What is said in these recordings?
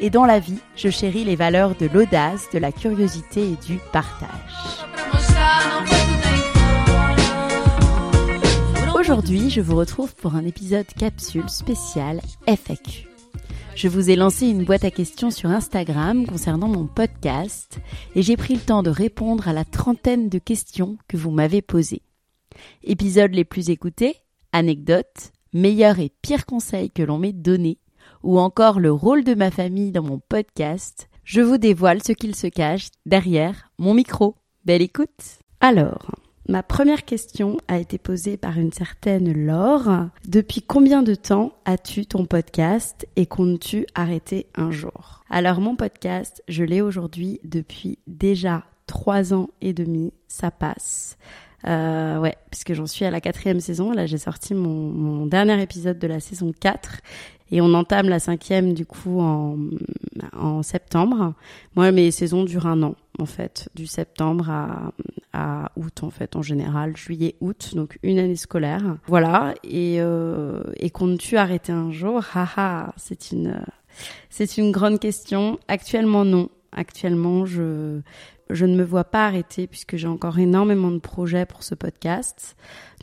et dans la vie, je chéris les valeurs de l'audace, de la curiosité et du partage. Aujourd'hui, je vous retrouve pour un épisode capsule spécial FAQ. Je vous ai lancé une boîte à questions sur Instagram concernant mon podcast et j'ai pris le temps de répondre à la trentaine de questions que vous m'avez posées. Épisodes les plus écoutés, anecdotes, meilleurs et pires conseils que l'on m'ait donnés, ou encore le rôle de ma famille dans mon podcast, je vous dévoile ce qu'il se cache derrière mon micro. Belle écoute Alors, ma première question a été posée par une certaine Laure. Depuis combien de temps as-tu ton podcast et comptes-tu arrêter un jour? Alors mon podcast, je l'ai aujourd'hui depuis déjà trois ans et demi, ça passe. Euh, ouais, puisque j'en suis à la quatrième saison. Là, j'ai sorti mon, mon, dernier épisode de la saison 4 et on entame la cinquième du coup en, en septembre. Moi, mes saisons durent un an en fait, du septembre à, à août en fait, en général, juillet-août, donc une année scolaire. Voilà, et, euh, et comptes-tu arrêter un jour? Haha, c'est une, c'est une grande question. Actuellement, non. Actuellement, je, ne me vois pas arrêter puisque j'ai encore énormément de projets pour ce podcast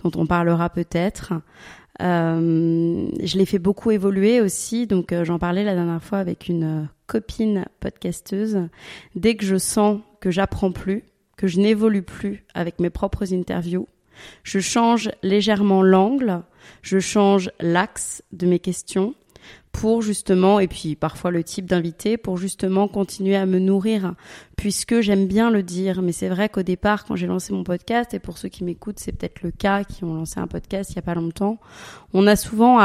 dont on parlera peut-être. Euh, je l'ai fait beaucoup évoluer aussi, donc euh, j'en parlais la dernière fois avec une euh, copine podcasteuse. Dès que je sens que j'apprends plus, que je n'évolue plus avec mes propres interviews, je change légèrement l'angle, je change l'axe de mes questions pour justement, et puis parfois le type d'invité, pour justement continuer à me nourrir, puisque j'aime bien le dire, mais c'est vrai qu'au départ, quand j'ai lancé mon podcast, et pour ceux qui m'écoutent, c'est peut-être le cas, qui ont lancé un podcast il y a pas longtemps, on a souvent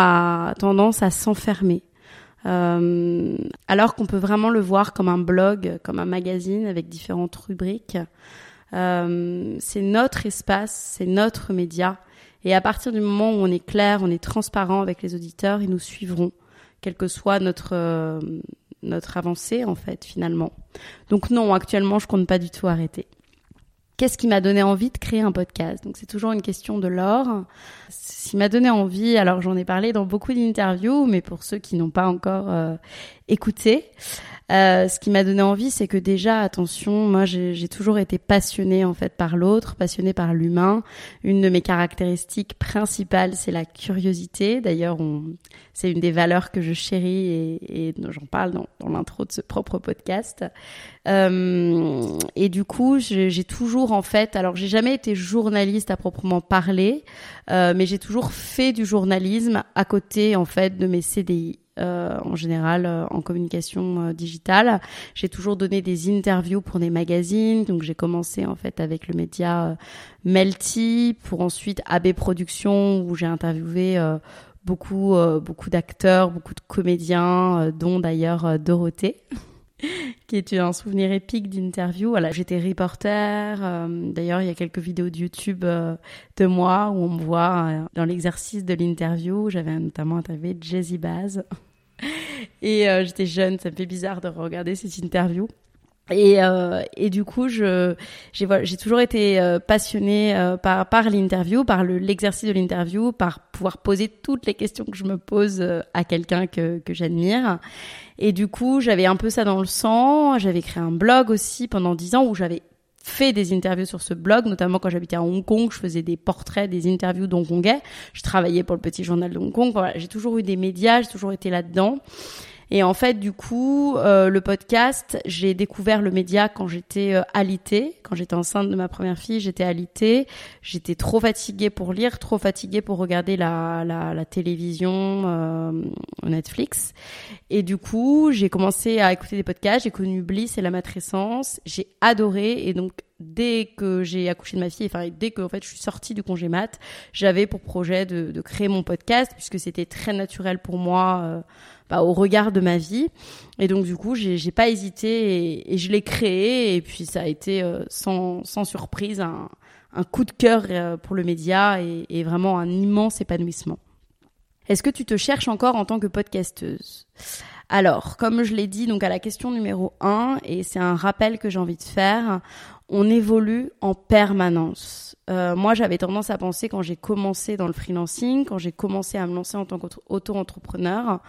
tendance à s'enfermer. Euh, alors qu'on peut vraiment le voir comme un blog, comme un magazine avec différentes rubriques. Euh, c'est notre espace, c'est notre média. Et à partir du moment où on est clair, on est transparent avec les auditeurs, ils nous suivront quelle que soit notre euh, notre avancée en fait finalement. Donc non, actuellement, je compte pas du tout arrêter. Qu'est-ce qui m'a donné envie de créer un podcast? Donc c'est toujours une question de l'or. Ce qui m'a donné envie, alors j'en ai parlé dans beaucoup d'interviews, mais pour ceux qui n'ont pas encore euh, écouté, euh, ce qui m'a donné envie, c'est que déjà, attention, moi j'ai toujours été passionnée en fait par l'autre, passionnée par l'humain. Une de mes caractéristiques principales, c'est la curiosité. D'ailleurs, c'est une des valeurs que je chéris et, et j'en parle dans, dans l'intro de ce propre podcast. Euh, et du coup, j'ai toujours en fait, alors j'ai jamais été journaliste à proprement parler, euh, mais j'ai toujours fait du journalisme à côté en fait de mes CDI. Euh, en général euh, en communication euh, digitale. J'ai toujours donné des interviews pour des magazines, donc j'ai commencé en fait avec le média Melty, pour ensuite AB Productions où j'ai interviewé beaucoup beaucoup d'acteurs, beaucoup de comédiens, dont d'ailleurs Dorothée. qui est un souvenir épique d'interview. Voilà, j'étais reporter. D'ailleurs, il y a quelques vidéos de YouTube de moi où on me voit dans l'exercice de l'interview. J'avais notamment interviewé Jazzy Baz. Et euh, j'étais jeune, ça me fait bizarre de regarder cette interview. Et, euh, et du coup, j'ai toujours été euh, passionnée euh, par par l'interview, par le l'exercice de l'interview, par pouvoir poser toutes les questions que je me pose à quelqu'un que que j'admire. Et du coup, j'avais un peu ça dans le sang. J'avais créé un blog aussi pendant dix ans où j'avais fait des interviews sur ce blog, notamment quand j'habitais à Hong Kong, je faisais des portraits, des interviews d'Hongkongais. Je travaillais pour le petit journal de Hong Kong. Voilà, j'ai toujours eu des médias, j'ai toujours été là-dedans. Et en fait, du coup, euh, le podcast, j'ai découvert le média quand j'étais euh, alitée, quand j'étais enceinte de ma première fille, j'étais alitée. J'étais trop fatiguée pour lire, trop fatiguée pour regarder la, la, la télévision, euh, Netflix. Et du coup, j'ai commencé à écouter des podcasts. J'ai connu Bliss et la matrescence. J'ai adoré. Et donc, dès que j'ai accouché de ma fille, enfin dès que en fait je suis sortie du congé mat, j'avais pour projet de, de, créer mon podcast puisque c'était très naturel pour moi. Euh, bah, au regard de ma vie. Et donc du coup, j'ai pas hésité et, je l'ai créé. Et puis ça a été euh, sans, sans surprise un, un coup de cœur euh, pour le média et, et vraiment un immense épanouissement. Est-ce que tu te cherches encore en tant que podcasteuse? Alors, comme je l'ai dit donc à la question numéro 1, et c'est un rappel que j'ai envie de faire, on évolue en permanence. Euh, moi, j'avais tendance à penser quand j'ai commencé dans le freelancing, quand j'ai commencé à me lancer en tant qu'auto-entrepreneur,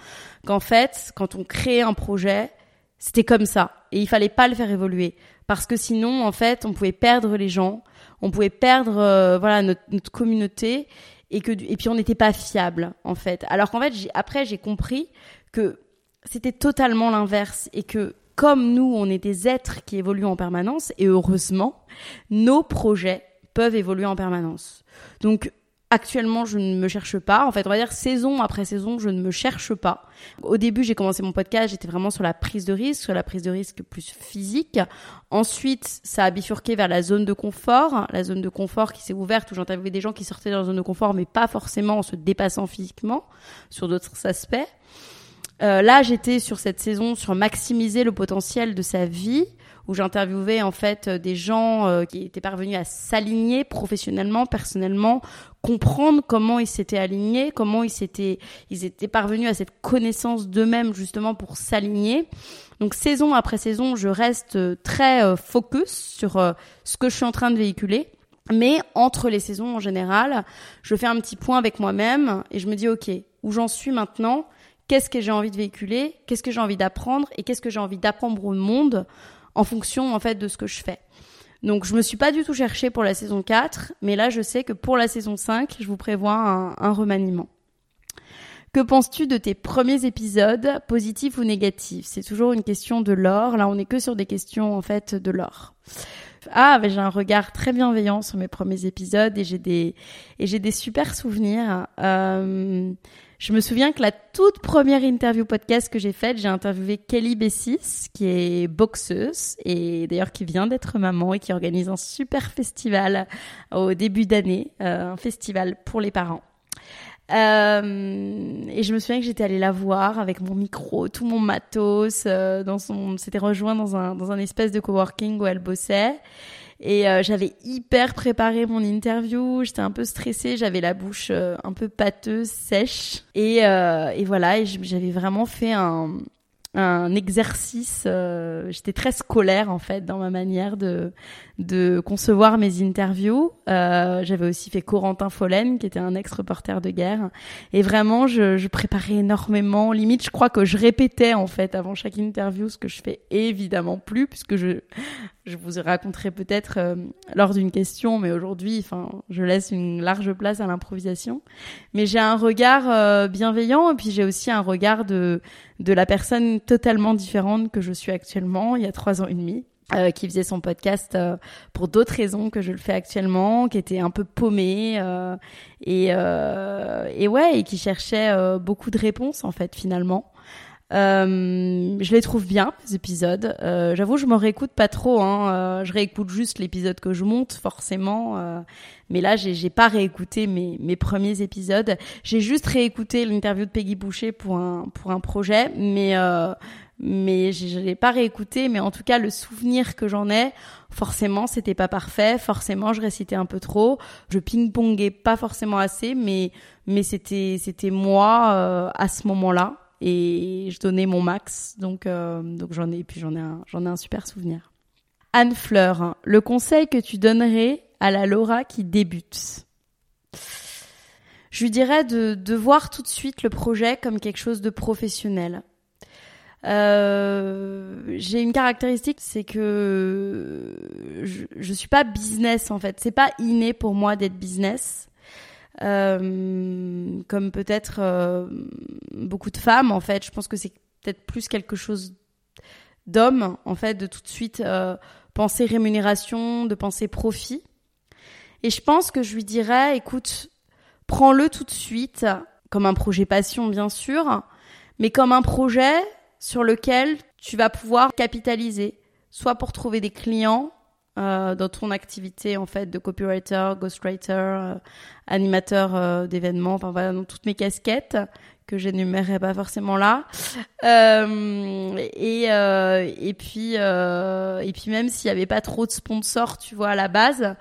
qu'en fait, quand on créait un projet, c'était comme ça et il fallait pas le faire évoluer parce que sinon, en fait, on pouvait perdre les gens, on pouvait perdre euh, voilà notre, notre, communauté et que et puis on n'était pas fiable en fait. Alors qu'en fait, après, j'ai compris que c'était totalement l'inverse et que comme nous, on est des êtres qui évoluent en permanence, et heureusement, nos projets peuvent évoluer en permanence. Donc, actuellement, je ne me cherche pas. En fait, on va dire saison après saison, je ne me cherche pas. Au début, j'ai commencé mon podcast, j'étais vraiment sur la prise de risque, sur la prise de risque plus physique. Ensuite, ça a bifurqué vers la zone de confort, la zone de confort qui s'est ouverte où j'interviewais des gens qui sortaient de leur zone de confort, mais pas forcément en se dépassant physiquement sur d'autres aspects. Euh, là, j'étais sur cette saison sur maximiser le potentiel de sa vie, où j'interviewais en fait euh, des gens euh, qui étaient parvenus à s'aligner professionnellement, personnellement, comprendre comment ils s'étaient alignés, comment ils s'étaient, ils étaient parvenus à cette connaissance d'eux-mêmes justement pour s'aligner. Donc saison après saison, je reste très focus sur ce que je suis en train de véhiculer. Mais entre les saisons en général, je fais un petit point avec moi-même et je me dis ok, où j'en suis maintenant? Qu'est-ce que j'ai envie de véhiculer, qu'est-ce que j'ai envie d'apprendre? Et qu'est-ce que j'ai envie d'apprendre au monde en fonction en fait de ce que je fais? Donc je me suis pas du tout cherchée pour la saison 4, mais là je sais que pour la saison 5, je vous prévois un, un remaniement. Que penses-tu de tes premiers épisodes, positifs ou négatifs? C'est toujours une question de l'or. Là, on n'est que sur des questions en fait de l'or. Ah, j'ai un regard très bienveillant sur mes premiers épisodes et j'ai des et j'ai des super souvenirs. Euh, je me souviens que la toute première interview podcast que j'ai faite, j'ai interviewé Kelly Bessis, qui est boxeuse et d'ailleurs qui vient d'être maman et qui organise un super festival au début d'année, euh, un festival pour les parents. Euh, et je me souviens que j'étais allée la voir avec mon micro, tout mon matos, euh, dans son, s'était rejoint dans un dans un espèce de coworking où elle bossait. Et euh, j'avais hyper préparé mon interview, j'étais un peu stressée, j'avais la bouche euh, un peu pâteuse, sèche. Et, et voilà, et j'avais vraiment fait un, un exercice. Euh, j'étais très scolaire en fait dans ma manière de de concevoir mes interviews. Euh, J'avais aussi fait Corentin Follen, qui était un ex-reporter de guerre, et vraiment je, je, préparais énormément. Limite, je crois que je répétais en fait avant chaque interview, ce que je fais évidemment plus, puisque je je vous raconterai peut-être euh, lors d'une question, mais aujourd'hui, enfin, je laisse une large place à l'improvisation. Mais j'ai un regard euh, bienveillant, et puis j'ai aussi un regard de de la personne totalement différente que je suis actuellement, il y a trois ans et demi. Euh, qui faisait son podcast euh, pour d'autres raisons que je le fais actuellement, qui était un peu paumé euh, et, et ouais et qui cherchait beaucoup de réponses en fait finalement. Je les trouve bien les épisodes. J'avoue je me réécoute pas trop. Hein. je réécoute juste l'épisode que je monte forcément. mais là j'ai pas réécouté mes, mes premiers épisodes. J'ai juste réécouté l'interview de Peggy Boucher pour un pour un projet, mais mais je l'ai pas réécouté mais en tout cas le souvenir que j'en ai forcément c'était pas parfait forcément je récitais un peu trop je ping-pongais pas forcément assez mais mais c'était c'était moi euh, à ce moment-là et je donnais mon max donc euh, donc j'en ai puis j'en ai un j'en ai un super souvenir Anne Fleur le conseil que tu donnerais à la Laura qui débute? Je lui dirais de, de voir tout de suite le projet comme quelque chose de professionnel Euh, j'ai une caractéristique, c'est que je, je suis pas business en fait. C'est pas inné pour moi d'être business. Euh, comme peut-être euh, beaucoup de femmes en fait. Je pense que c'est peut-être plus quelque chose d'homme en fait, de tout de suite euh, penser rémunération, de penser profit. Et je pense que je lui dirais, écoute, prends-le tout de suite comme un projet passion bien sûr, mais comme un projet sur lequel tu vas pouvoir capitaliser, soit pour trouver des clients euh, dans ton activité en fait de copywriter, ghostwriter, euh, animateur euh, d'événements, enfin voilà, dans toutes mes casquettes que j'énumérerai pas forcément là. Euh, et et puis et puis même s'il y avait pas trop de sponsors, tu vois à la base,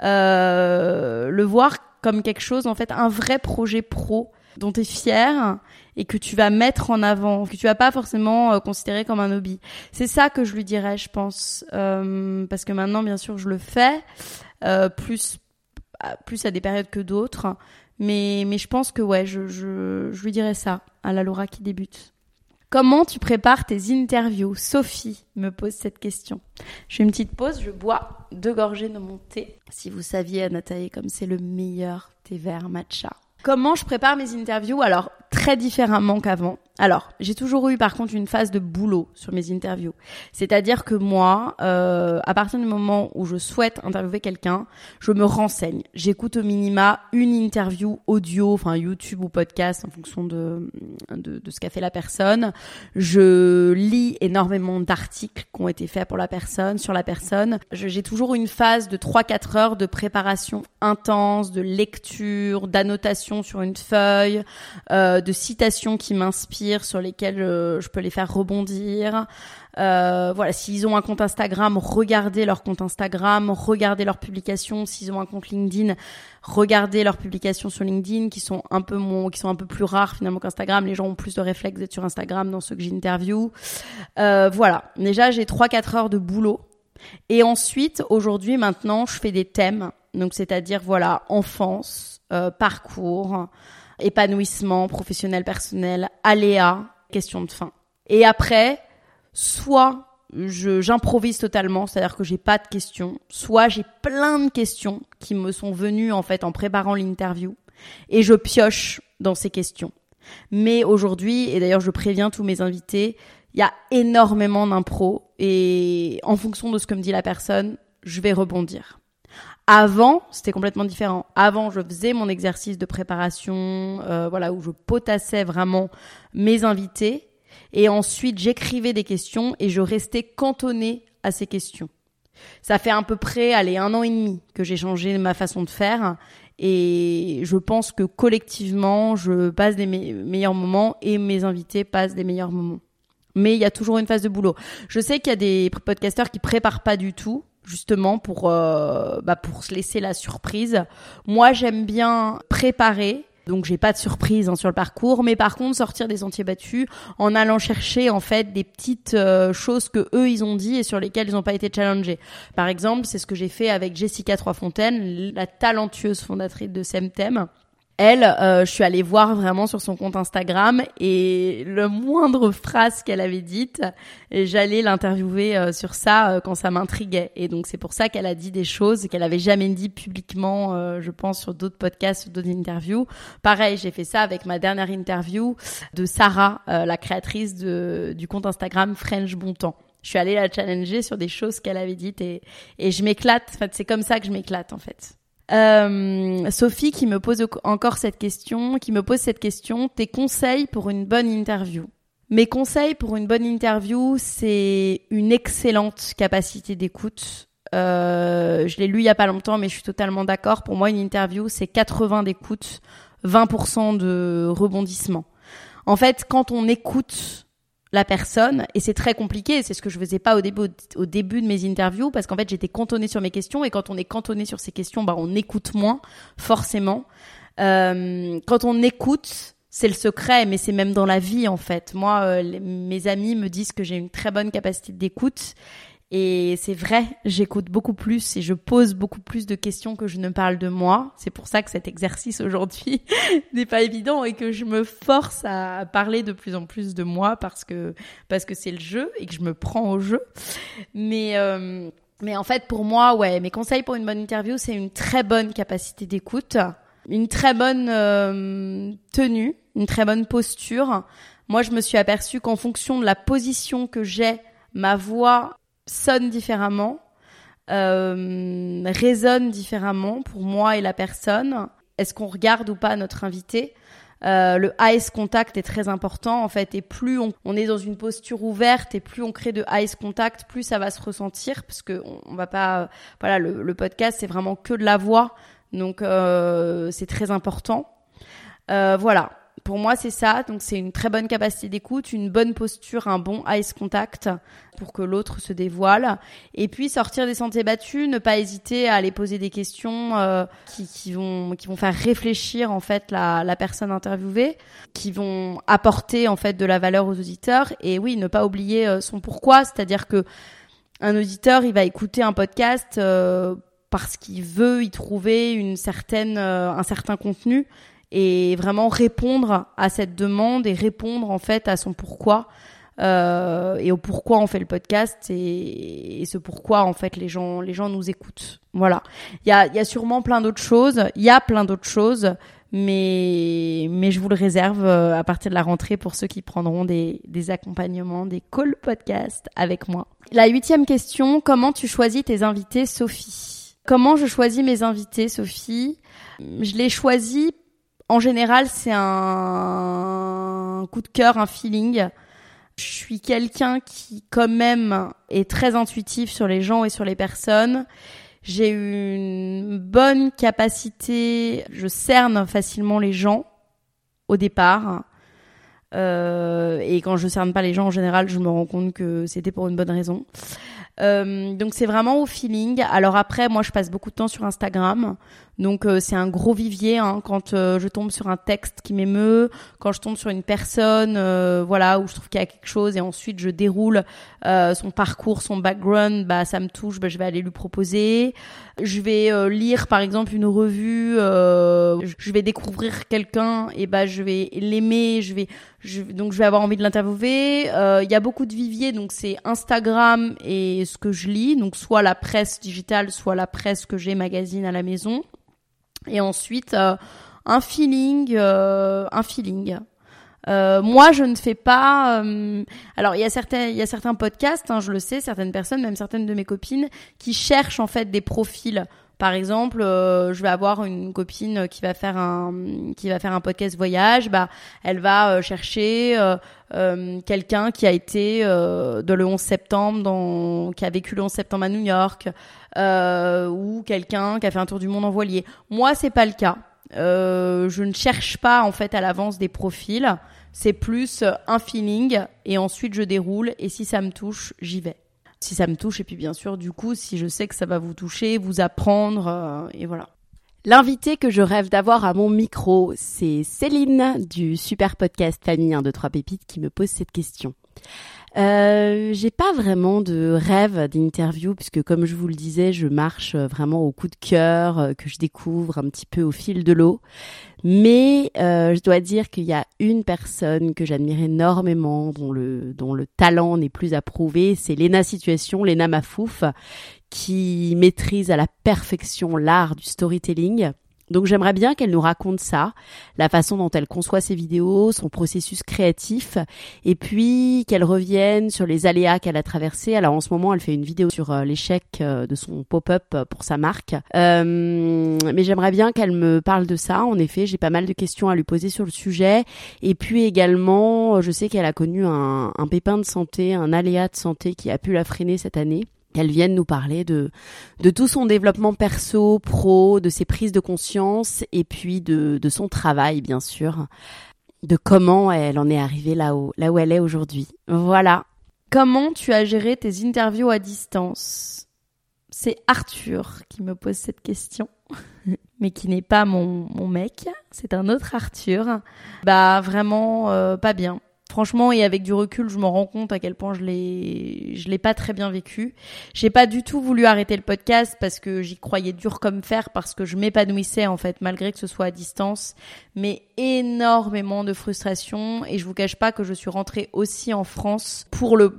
le voir comme quelque chose en fait un vrai projet pro dont tu es fier et que tu vas mettre en avant, que tu vas pas forcément euh, considérer comme un hobby. C'est ça que je lui dirais, je pense, euh, parce que maintenant, bien sûr, je le fais euh, plus plus à des périodes que d'autres, mais mais je pense que ouais, je, je je lui dirais ça à la Laura qui débute. Comment tu prépares tes interviews? Sophie me pose cette question. Je fais une petite pause, je bois deux gorgées de mon thé. Si vous saviez, Nathalie, comme c'est le meilleur thé vert matcha. Comment je prépare mes interviews Alors, très différemment qu'avant. Alors, j'ai toujours eu par contre une phase de boulot sur mes interviews. C'est-à-dire que moi, euh, à partir du moment où je souhaite interviewer quelqu'un, je me renseigne. J'écoute au minima une interview audio, enfin YouTube ou podcast en fonction de, de, de ce qu'a fait la personne. Je lis énormément d'articles qui ont été faits pour la personne, sur la personne. J'ai toujours une phase de 3-4 heures de préparation intense, de lecture, d'annotation sur une feuille, euh, de citations qui m'inspirent sur lesquels euh, je peux les faire rebondir. Euh, voilà, s'ils ont un compte Instagram, regardez leur compte Instagram, regardez leurs publications. S'ils ont un compte LinkedIn, regardez leurs publications sur LinkedIn, qui sont un peu qui sont un peu plus rares finalement qu'Instagram. Les gens ont plus de réflexes d'être sur Instagram dans ceux que j'interview. Euh, voilà, déjà j'ai 3-4 heures de boulot. Et ensuite, aujourd'hui, maintenant, je fais des thèmes. Donc, c'est-à-dire, voilà, enfance, parcours, épanouissement professionnel, personnel, aléa, question de fin. Et après, soit j'improvise totalement, c'est-à-dire que j'ai pas de questions, soit j'ai plein de questions qui me sont venues en fait en préparant l'interview et je pioche dans ces questions. Mais aujourd'hui, et d'ailleurs je préviens tous mes invités, il y a énormément d'impro et en fonction de ce que me dit la personne, je vais rebondir. Avant, c'était complètement différent. Avant, je faisais mon exercice de préparation, euh, voilà, où je potassais vraiment mes invités, et ensuite j'écrivais des questions et je restais cantonnée à ces questions. Ça fait à peu près, allez, un an et demi que j'ai changé ma façon de faire, et je pense que collectivement, je passe des meilleurs moments et mes invités passent des meilleurs moments. Mais il y a toujours une phase de boulot. Je sais qu'il y a des podcasteurs qui préparent pas du tout justement pour euh, bah pour se laisser la surprise. Moi, j'aime bien préparer. Donc j'ai pas de surprise hein, sur le parcours, mais par contre sortir des sentiers battus en allant chercher en fait des petites euh, choses que eux ils ont dit et sur lesquelles ils n'ont pas été challengés. Par exemple, c'est ce que j'ai fait avec Jessica Troisfontaine, la talentueuse fondatrice de Semtem elle, euh, je suis allée voir vraiment sur son compte Instagram et le moindre phrase qu'elle avait dite, j'allais l'interviewer euh, sur ça euh, quand ça m'intriguait. Et donc c'est pour ça qu'elle a dit des choses qu'elle avait jamais dit publiquement, je pense, sur d'autres podcasts, d'autres interviews. Pareil, j'ai fait ça avec ma dernière interview de Sarah, la créatrice de, du compte Instagram French Bon. Je suis allée la challenger sur des choses qu'elle avait dites et, et je m'éclate. En fait, c'est comme ça que je m'éclate en fait. Euh, Sophie qui me pose encore cette question, qui me pose cette question, tes conseils pour une bonne interview. Mes conseils pour une bonne interview, c'est une excellente capacité d'écoute. Euh, je l'ai lu il y a pas longtemps, mais je suis totalement d'accord. Pour moi, une interview, c'est 80 d'écoute, 20% de rebondissement. En fait, quand on écoute la personne et c'est très compliqué c'est ce que je faisais pas au début de mes interviews parce qu'en fait j'étais cantonnée sur mes questions et quand on est cantonné sur ces questions bah on écoute moins forcément. Euh, quand on écoute c'est le secret mais c'est même dans la vie en fait. Moi euh, mes amis me disent que j'ai une très bonne capacité d'écoute Et c'est vrai, j'écoute beaucoup plus et je pose beaucoup plus de questions que je ne parle de moi. C'est pour ça que cet exercice aujourd'hui n'est pas évident et que je me force à parler de plus en plus de moi parce que parce que c'est le jeu et que je me prends au jeu. Mais euh, mais en fait, pour moi, ouais, mes conseils pour une bonne interview, c'est une très bonne capacité d'écoute, une très bonne euh, tenue, une très bonne posture. Moi, je me suis aperçue qu'en fonction de la position que j'ai, ma voix sonne différemment, euh, résonne différemment pour moi et la personne. Est-ce qu'on regarde ou pas notre invité? Euh, le eyes contact est très important en fait et plus on, est dans une posture ouverte et plus on crée de eyes contact plus ça va se ressentir parce que on, va pas voilà le, le podcast c'est vraiment que de la voix. Donc euh, c'est très important. Euh, voilà pour moi, c'est ça. Donc, c'est une très bonne capacité d'écoute, une bonne posture, un bon eyes contact pour que l'autre se dévoile. Et puis, sortir des sentiers battus, ne pas hésiter à aller poser des questions euh, qui, qui, vont, qui vont faire réfléchir, en fait, la, la personne interviewée, qui vont apporter, en fait, de la valeur aux auditeurs. Et oui, ne pas oublier euh, son pourquoi. C'est-à-dire que un auditeur, il va écouter un podcast euh, parce qu'il veut y trouver une certaine, un certain contenu et vraiment répondre à cette demande et répondre en fait à son pourquoi euh, et au pourquoi on fait le podcast et, ce pourquoi en fait les gens les gens nous écoutent. Voilà. Il y a, y a sûrement plein d'autres choses. Il y a plein d'autres choses, mais mais je vous le réserve euh, à partir de la rentrée pour ceux qui prendront des, des accompagnements, des call podcasts avec moi. La huitième question comment tu choisis tes invités, Sophie? Comment je choisis mes invités, Sophie? Je les choisis en général, c'est un coup de cœur, un feeling. Je suis quelqu'un qui, quand même, est très intuitif sur les gens et sur les personnes. J'ai une bonne capacité, je cerne facilement les gens au départ. Euh, et quand je cerne pas les gens en général, je me rends compte que c'était pour une bonne raison. Euh, donc c'est vraiment au feeling. Alors après, moi je passe beaucoup de temps sur Instagram, donc euh, c'est un gros vivier hein, quand euh, je tombe sur un texte qui m'émeut, quand je tombe sur une personne, voilà où je trouve qu'il y a quelque chose et ensuite je déroule son parcours, son background, bah ça me touche, bah, je vais aller lui proposer. Je vais lire par exemple une revue, je vais découvrir quelqu'un et bah je vais l'aimer, je vais donc je vais avoir envie de l'interviewer. Euh, il y a beaucoup de viviers, donc c'est Instagram et ce que je lis, donc soit la presse digitale, soit la presse que j'ai magazine à la maison. Et ensuite euh, un feeling, euh, un feeling. moi, je ne fais pas. alors, il y a certains, il y a certains podcasts, hein, je le sais, certaines personnes, même certaines de mes copines, qui cherchent en fait des profils par exemple, euh, je vais avoir une copine qui va faire un qui va faire un podcast voyage, bah elle va euh, chercher euh, quelqu'un qui a été de le 11 septembre dans qui a vécu le 11 septembre à New York ou quelqu'un qui a fait un tour du monde en voilier. Moi, c'est pas le cas. je ne cherche pas en fait à l'avance des profils, c'est plus un feeling et ensuite je déroule et si ça me touche, j'y vais si ça me touche et puis bien sûr du coup si je sais que ça va vous toucher, vous apprendre euh, et voilà. L'invité que je rêve d'avoir à mon micro, c'est Céline du super podcast Famille 1, 2, 3 Pépites qui me pose cette question. Euh, j'ai pas vraiment de rêve d'interview puisque comme je vous le disais, je marche vraiment au coup de cœur euh, que je découvre un petit peu au fil de l'eau. Mais euh, je dois dire qu'il y a une personne que j'admire énormément, dont le dont le talent n'est plus approuvé, c'est Lena Situation, Lena Mafouf, qui maîtrise à la perfection l'art du storytelling. Donc j'aimerais bien qu'elle nous raconte ça, la façon dont elle conçoit ses vidéos, son processus créatif, et puis qu'elle revienne sur les aléas qu'elle a traversés. Alors en ce moment, elle fait une vidéo sur euh, l'échec euh, de son pop-up euh, pour sa marque. mais j'aimerais bien qu'elle me parle de ça. En effet, j'ai pas mal de questions à lui poser sur le sujet. Et puis également, je sais qu'elle a connu un, un pépin de santé, un aléa de santé qui a pu la freiner cette année qu'elle vienne nous parler de, de tout son développement perso, pro, de ses prises de conscience et puis de, de son travail, bien sûr, de comment elle en est arrivée là où, là où elle est aujourd'hui. Voilà. Comment tu as géré tes interviews à distance? C'est Arthur qui me pose cette question, mais qui n'est pas mon, mon mec, c'est un autre Arthur. Bah vraiment euh, pas bien Franchement, et avec du recul, je me rends compte à quel point je l'ai, je l'ai pas très bien vécu. J'ai pas du tout voulu arrêter le podcast parce que j'y croyais dur comme fer, parce que je m'épanouissais en fait, malgré que ce soit à distance. Mais énormément de frustration et je vous cache pas que je suis rentrée aussi en France pour le,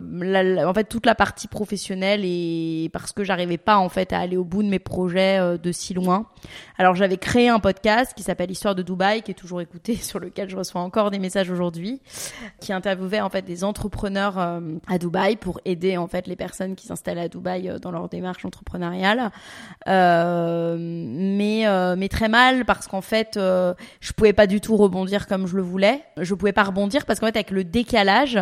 en fait, toute la partie professionnelle et parce que j'arrivais pas en fait à aller au bout de mes projets euh, de si loin. Alors j'avais créé un podcast qui s'appelle Histoire de Dubaï, qui est toujours écouté, sur lequel je reçois encore des messages aujourd'hui, qui interviewait en fait des entrepreneurs euh, à Dubaï pour aider en fait les personnes qui s'installent à Dubaï euh, dans leur démarche entrepreneuriale. Euh, mais mais très mal parce qu'en fait je pouvais pas du tout rebondir comme je le voulais. Je pouvais pas rebondir parce qu'en fait avec le décalage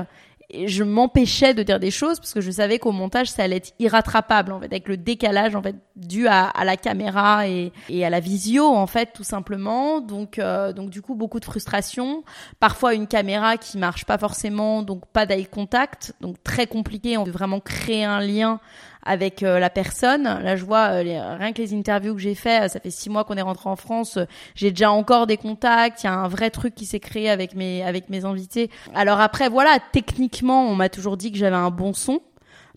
je m'empêchais de dire des choses parce que je savais qu'au montage ça allait être irrattrapable en fait avec le décalage en fait dû à, la caméra et, à la visio en fait tout simplement. Donc euh, donc du coup beaucoup de frustration. Parfois une caméra qui marche pas forcément donc pas d'eye contact. Donc très compliqué on veut vraiment créer un lien avec euh, la personne. Là, je vois euh, rien que les interviews que j'ai fait, ça fait six mois qu'on est rentré en France. j'ai déjà encore des contacts. Il y a un vrai truc qui s'est créé avec mes avec mes invités. Alors après, voilà, techniquement, on m'a toujours dit que j'avais un bon son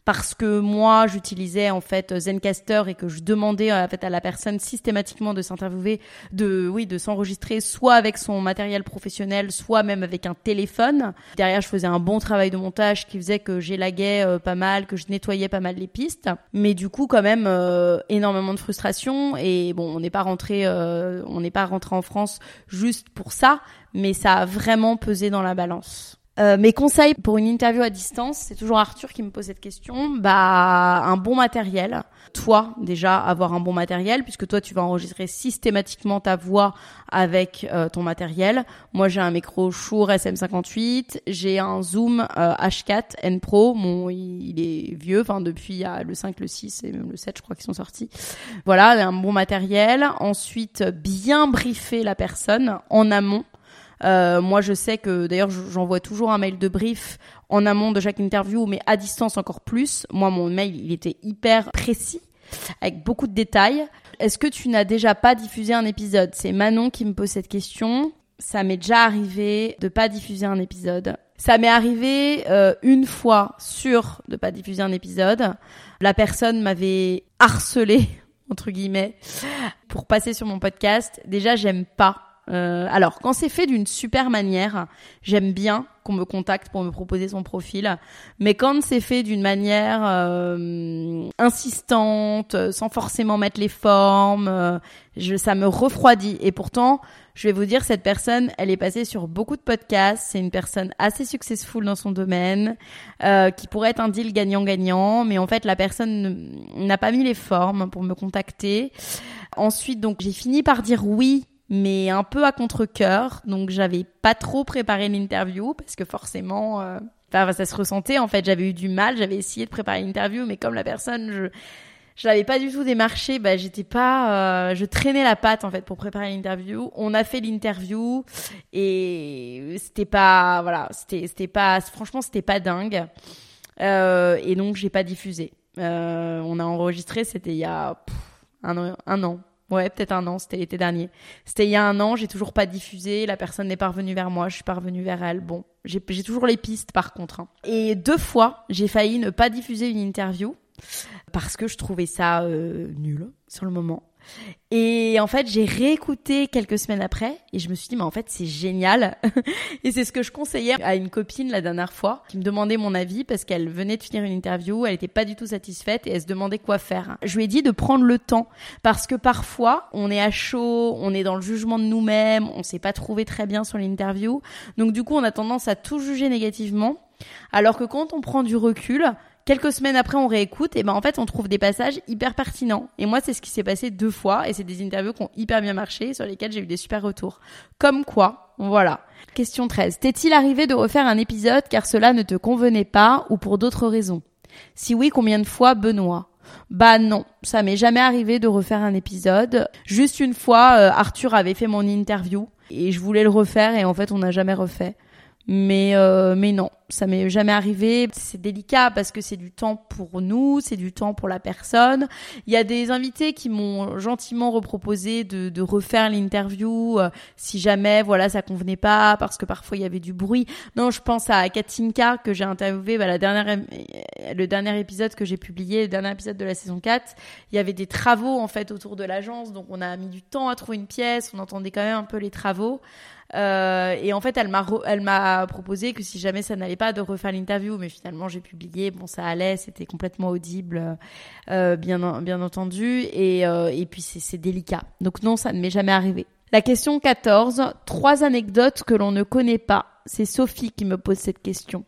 parce que moi j'utilisais en fait Zencaster et que je demandais en fait à la personne systématiquement de s'interviewer, de oui, de s'enregistrer soit avec son matériel professionnel, soit même avec un téléphone. Derrière, je faisais un bon travail de montage qui faisait que j'élaguais euh, pas mal, que je nettoyais pas mal les pistes, mais du coup quand même euh, énormément de frustration et bon, on n'est pas rentré euh, on n'est pas rentré en France juste pour ça, mais ça a vraiment pesé dans la balance. Euh, mes conseils pour une interview à distance, c'est toujours Arthur qui me pose cette question. Bah, un bon matériel. Toi, déjà, avoir un bon matériel, puisque toi, tu vas enregistrer systématiquement ta voix avec euh, ton matériel. Moi, j'ai un micro Shure SM58, j'ai un Zoom H4 euh, N Pro. Mon, il, est vieux, enfin depuis le 5, le 6 et même le 7, je crois qu'ils sont sortis. Voilà, un bon matériel. Ensuite, bien briefer la personne en amont. Euh, moi, je sais que d'ailleurs, j'envoie toujours un mail de brief en amont de chaque interview, mais à distance encore plus. Moi, mon mail, il était hyper précis, avec beaucoup de détails. Est-ce que tu n'as déjà pas diffusé un épisode? C'est Manon qui me pose cette question. Ça m'est déjà arrivé de pas diffuser un épisode. Ça m'est arrivé euh, une fois sur de pas diffuser un épisode. La personne m'avait harcelé entre guillemets pour passer sur mon podcast. Déjà, j'aime pas euh, alors, quand c'est fait d'une super manière, j'aime bien qu'on me contacte pour me proposer son profil. Mais quand c'est fait d'une manière euh, insistante, sans forcément mettre les formes, euh, je, ça me refroidit. Et pourtant, je vais vous dire, cette personne, elle est passée sur beaucoup de podcasts. C'est une personne assez successful dans son domaine, euh, qui pourrait être un deal gagnant-gagnant. Mais en fait, la personne n'a pas mis les formes pour me contacter. Ensuite, donc, j'ai fini par dire oui mais un peu à contre-cœur. Donc j'avais pas trop préparé l'interview parce que forcément, euh, enfin, ça se ressentait en fait. J'avais eu du mal, j'avais essayé de préparer l'interview, mais comme la personne, je je l'avais pas du tout démarché, bah j'étais pas, euh, je traînais la patte en fait pour préparer l'interview. On a fait l'interview et c'était pas, voilà, c'était c'était pas, franchement c'était pas dingue. Euh, et donc j'ai pas diffusé. Euh, on a enregistré, c'était il y a un, un an, Ouais, peut-être un an, c'était l'été dernier. C'était il y a un an, j'ai toujours pas diffusé, la personne n'est pas revenue vers moi, je suis pas revenue vers elle. Bon, j'ai toujours les pistes par contre. Hein. Et deux fois, j'ai failli ne pas diffuser une interview parce que je trouvais ça euh, nul sur le moment. Et en fait, j'ai réécouté quelques semaines après et je me suis dit, mais en fait, c'est génial. et c'est ce que je conseillais à une copine la dernière fois qui me demandait mon avis parce qu'elle venait de finir une interview, elle n'était pas du tout satisfaite et elle se demandait quoi faire. Je lui ai dit de prendre le temps parce que parfois, on est à chaud, on est dans le jugement de nous-mêmes, on s'est pas trouvé très bien sur l'interview. Donc du coup, on a tendance à tout juger négativement. Alors que quand on prend du recul, Quelques semaines après, on réécoute, et ben en fait, on trouve des passages hyper pertinents. Et moi, c'est ce qui s'est passé deux fois, et c'est des interviews qui ont hyper bien marché, sur lesquelles j'ai eu des super retours. Comme quoi, voilà. Question 13. T'est-il arrivé de refaire un épisode car cela ne te convenait pas ou pour d'autres raisons? Si oui, combien de fois, Benoît? Bah non, ça m'est jamais arrivé de refaire un épisode. Juste une fois, euh, Arthur avait fait mon interview et je voulais le refaire et en fait on n'a jamais refait. Mais euh, mais non, ça m'est jamais arrivé. C'est délicat parce que c'est du temps pour nous, c'est du temps pour la personne. Il y a des invités qui m'ont gentiment reproposé de, de refaire l'interview euh, si jamais voilà ça convenait pas parce que parfois il y avait du bruit. Non, je pense à Katinka que j'ai interviewé bah, la dernière le dernier épisode que j'ai publié, le dernier épisode de la saison 4. Il y avait des travaux en fait autour de l'agence, donc on a mis du temps à trouver une pièce, on entendait quand même un peu les travaux. Euh, et en fait, elle m'a elle m'a proposé que si jamais ça n'allait pas de refaire l'interview, mais finalement j'ai publié, bon ça allait, c'était complètement audible, euh, bien bien entendu, et euh, et puis c'est délicat. Donc non, ça ne m'est jamais arrivé. La question 14, trois anecdotes que l'on ne connaît pas. C'est Sophie qui me pose cette question.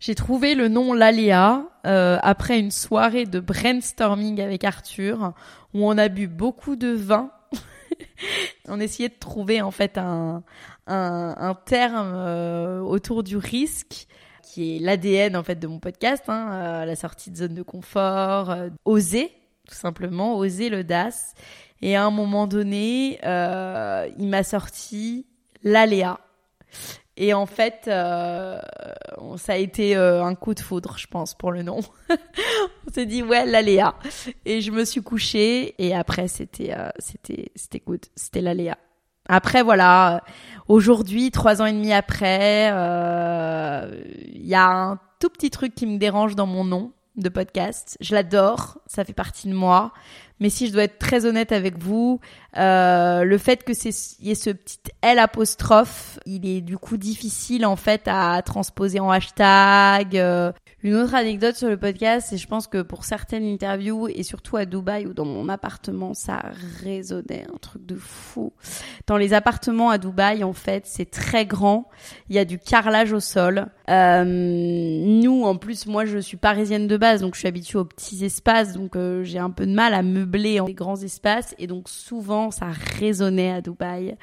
J'ai trouvé le nom Laléa euh, après une soirée de brainstorming avec Arthur où on a bu beaucoup de vin. on essayait de trouver en fait un, un, terme euh, autour du risque qui est l'ADN en fait de mon podcast, hein, euh, la sortie de zone de confort, euh, oser tout simplement, oser l'audace. Et à un moment donné, il m'a sorti l'aléa. Et en fait, ça a été un coup de foudre, je pense, pour le nom. On s'est dit ouais, l'aléa. Et je me suis couchée et après c'était c'était c'était good, c'était l'aléa. Après, voilà, aujourd'hui, trois ans et demi après, il euh, y a un tout petit truc qui me dérange dans mon nom de podcast. Je l'adore, ça fait partie de moi. Mais si je dois être très honnête avec vous, euh, le fait que c'est y ait ce petit L apostrophe, il est du coup difficile en fait à transposer en hashtag. Euh, une autre anecdote sur le podcast, c'est je pense que pour certaines interviews et surtout à Dubaï ou dans mon appartement, ça résonnait un truc de fou. Dans les appartements à Dubaï, en fait, c'est très grand. Il y a du carrelage au sol. Euh, nous, en plus, moi, je suis parisienne de base, donc je suis habituée aux petits espaces, donc euh, j'ai un peu de mal à meubler en des grands espaces, et donc souvent, ça résonnait à Dubaï.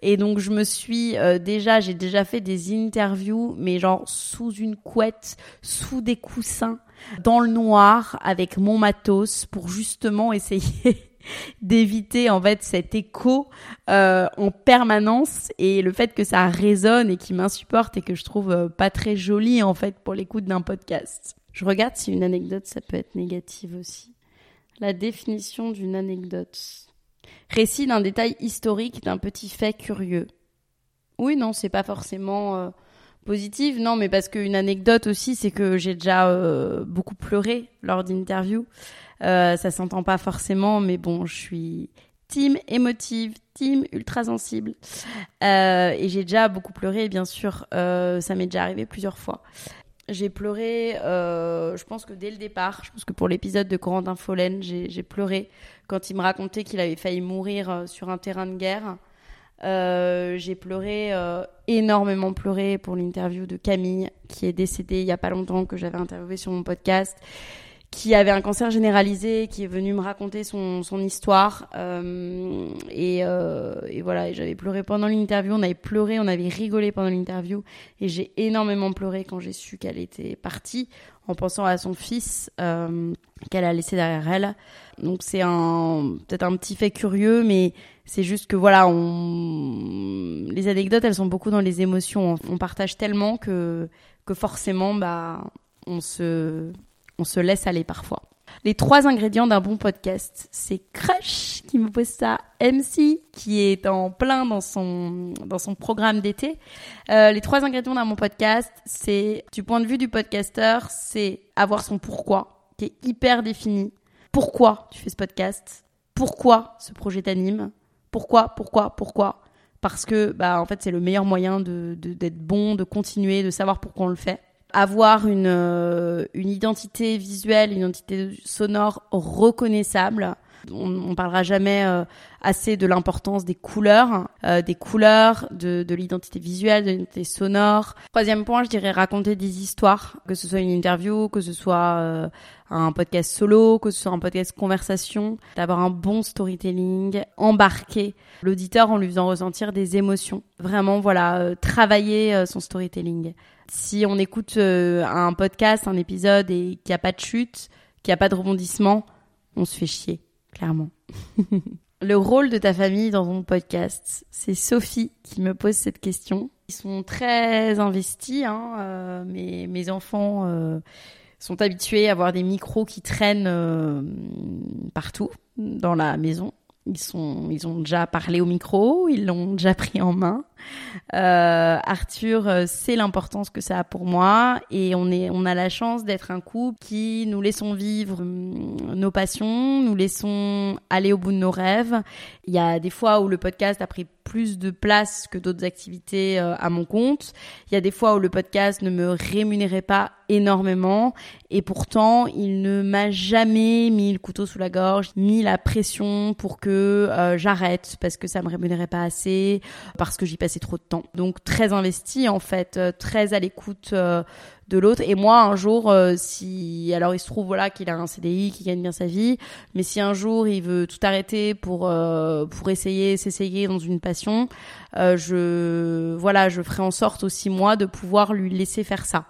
Et donc je me suis euh, déjà, j'ai déjà fait des interviews, mais genre sous une couette, sous des coussins, dans le noir, avec mon matos, pour justement essayer d'éviter en fait cet écho euh, en permanence et le fait que ça résonne et qui m'insupporte et que je trouve euh, pas très joli en fait pour l'écoute d'un podcast. Je regarde si une anecdote ça peut être négative aussi. La définition d'une anecdote. Récit d'un détail historique d'un petit fait curieux. Oui, non, c'est pas forcément euh, positif, non, mais parce qu'une anecdote aussi, c'est que j'ai déjà euh, beaucoup pleuré lors d'interviews. Euh, ça s'entend pas forcément, mais bon, je suis team émotive, team ultra sensible. et j'ai déjà beaucoup pleuré, bien sûr, ça m'est déjà arrivé plusieurs fois. J'ai pleuré, euh, je pense que dès le départ, je pense que pour l'épisode de Corentin Follen, j'ai pleuré quand il me racontait qu'il avait failli mourir euh, sur un terrain de guerre. Euh, j'ai pleuré, énormément pleuré pour l'interview de Camille, qui est décédée il y a pas longtemps, que j'avais interviewé sur mon podcast qui avait un cancer généralisé, qui est venu me raconter son, son histoire. Euh, et, euh, et, voilà, j'avais pleuré pendant l'interview, on avait pleuré, on avait rigolé pendant l'interview. Et j'ai énormément pleuré quand j'ai su qu'elle était partie, en pensant à son fils euh, qu'elle a laissé derrière elle. Donc c'est un peut-être un petit fait curieux, mais c'est juste que voilà, on... les anecdotes, elles sont beaucoup dans les émotions. On partage tellement que, que forcément, bah, on se on se laisse aller parfois. Les trois ingrédients d'un bon podcast, c'est Crush qui me pose ça, MC qui est en plein dans son dans son programme d'été. Euh, les trois ingrédients d'un bon podcast, c'est du point de vue du podcasteur, c'est avoir son pourquoi qui est hyper défini. Pourquoi tu fais ce podcast? Pourquoi ce projet t'anime? Pourquoi Pourquoi Pourquoi? Parce que bah en fait c'est le meilleur moyen de d'être bon, de continuer, de savoir pourquoi on le fait avoir une, euh, une identité visuelle, une identité sonore reconnaissable. On, on parlera jamais euh, assez de l'importance des couleurs, euh, des couleurs, de, de l'identité visuelle, de l'identité sonore. Troisième point, je dirais raconter des histoires, que ce soit une interview, que ce soit un podcast solo, que ce soit un podcast conversation, d'avoir un bon storytelling, embarquer l'auditeur en lui faisant ressentir des émotions. Vraiment, voilà, travailler son storytelling si on écoute euh, un podcast, un épisode et qu'il n'y a pas de chute, qu'il n'y a pas de rebondissement, on se fait chier, clairement. le rôle de ta famille dans ton podcast, c'est Sophie qui me pose cette question. Ils sont très investis. Hein, mes, mes, enfants sont habitués à avoir des micros qui traînent partout dans la maison. Ils, sont, ils ont déjà parlé au micro, ils l'ont déjà pris en main. Euh, Arthur euh, sait l'importance que ça a pour moi et on, est, on a la chance d'être un couple qui nous laissons vivre hum, nos passions, nous laissons aller au bout de nos rêves. Il y a des fois où le podcast a pris plus de place que d'autres activités euh, à mon compte. Il y a des fois où le podcast ne me rémunérait pas énormément et pourtant il ne m'a jamais mis le couteau sous la gorge, mis la pression pour que j'arrête parce que ça me rémunérait pas assez, parce que j'y passais trop de temps. Donc très investi en fait, euh, très à l'écoute de l'autre. Et moi, un jour, euh, si alors il se trouve voilà qu'il a un CDI, qui gagne bien sa vie, mais si un jour il veut tout arrêter pour euh, pour essayer s'essayer dans une passion, euh, je voilà, je ferai en sorte aussi moi de pouvoir lui laisser faire ça.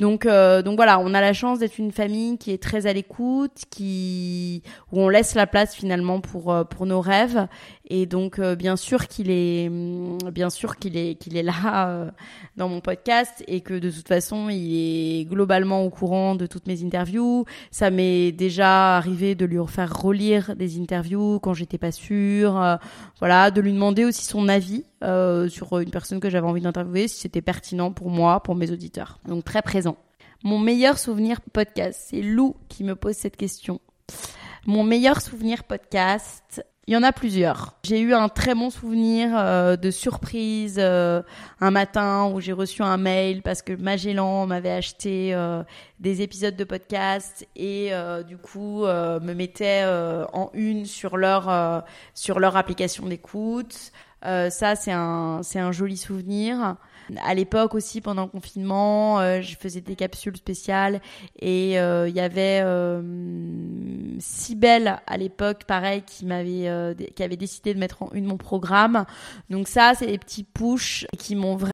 Donc, euh, donc voilà, on a la chance d'être une famille qui est très à l'écoute, qui où on laisse la place finalement pour euh, pour nos rêves. Et donc euh, bien sûr qu'il est mm, bien sûr qu'il est qu'il est là dans mon podcast et que de toute façon il est globalement au courant de toutes mes interviews. Ça m'est déjà arrivé de lui faire relire des interviews quand j'étais pas sûre, voilà, de lui demander aussi son avis euh, sur une personne que j'avais envie d'interviewer, si c'était pertinent pour moi, pour mes auditeurs. Donc très présent. Mon meilleur souvenir podcast, c'est Lou qui me pose cette question. Mon meilleur souvenir podcast, il y en a plusieurs. J'ai eu un très bon souvenir euh, de surprise euh, un matin où j'ai reçu un mail parce que Magellan m'avait acheté des épisodes de podcast et du coup me mettait en une sur leur sur leur application d'écoute. Euh, ça, c'est un, c'est un joli souvenir. À l'époque aussi, pendant le confinement, euh, je faisais des capsules spéciales et euh, il y avait euh, Sibelle à l'époque, pareil, qui m'avait, qui avait décidé de mettre en une mon programme. Donc ça, c'est des petits push qui m'ont vraiment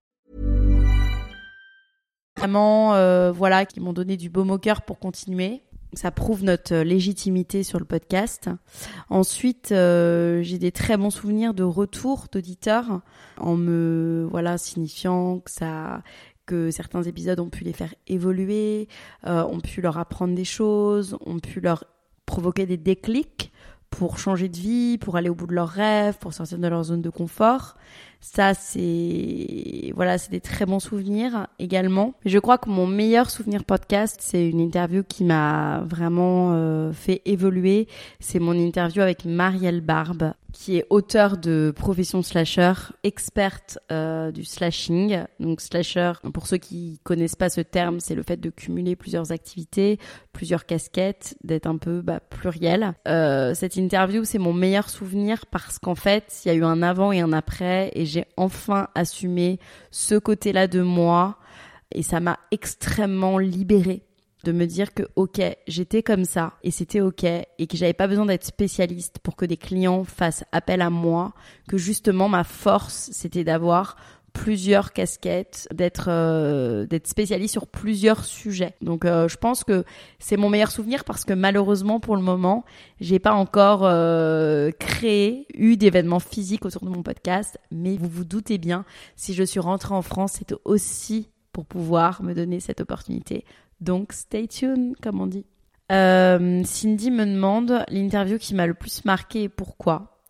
Vraiment, euh, voilà, qui m'ont donné du beau au cœur pour continuer. Ça prouve notre légitimité sur le podcast. Ensuite, euh, j'ai des très bons souvenirs de retour d'auditeurs en me voilà signifiant que ça que certains épisodes ont pu les faire évoluer, euh, ont pu leur apprendre des choses, ont pu leur provoquer des déclics pour changer de vie, pour aller au bout de leurs rêves, pour sortir de leur zone de confort. Ça, c'est voilà, c'est des très bons souvenirs également. Je crois que mon meilleur souvenir podcast, c'est une interview qui m'a vraiment euh, fait évoluer. C'est mon interview avec Marielle Barbe qui est auteur de Profession Slasher, experte euh, du slashing. Donc slasher, pour ceux qui connaissent pas ce terme, c'est le fait de cumuler plusieurs activités, plusieurs casquettes, d'être un peu bah, pluriel. Euh, cette interview, c'est mon meilleur souvenir parce qu'en fait, il y a eu un avant et un après, et j'ai enfin assumé ce côté-là de moi, et ça m'a extrêmement libérée de me dire que ok j'étais comme ça et c'était ok et que j'avais pas besoin d'être spécialiste pour que des clients fassent appel à moi que justement ma force c'était d'avoir plusieurs casquettes, d'être euh, d'être spécialiste sur plusieurs sujets. Donc euh, je pense que c'est mon meilleur souvenir parce que malheureusement pour le moment, j'ai pas encore euh, créé eu d'événements physiques autour de mon podcast, mais vous vous doutez bien, si je suis rentrée en France, c'est aussi pour pouvoir me donner cette opportunité donc stay tuned, comme on dit. Euh, Cindy me demande l'interview qui m'a le plus marqué et pourquoi.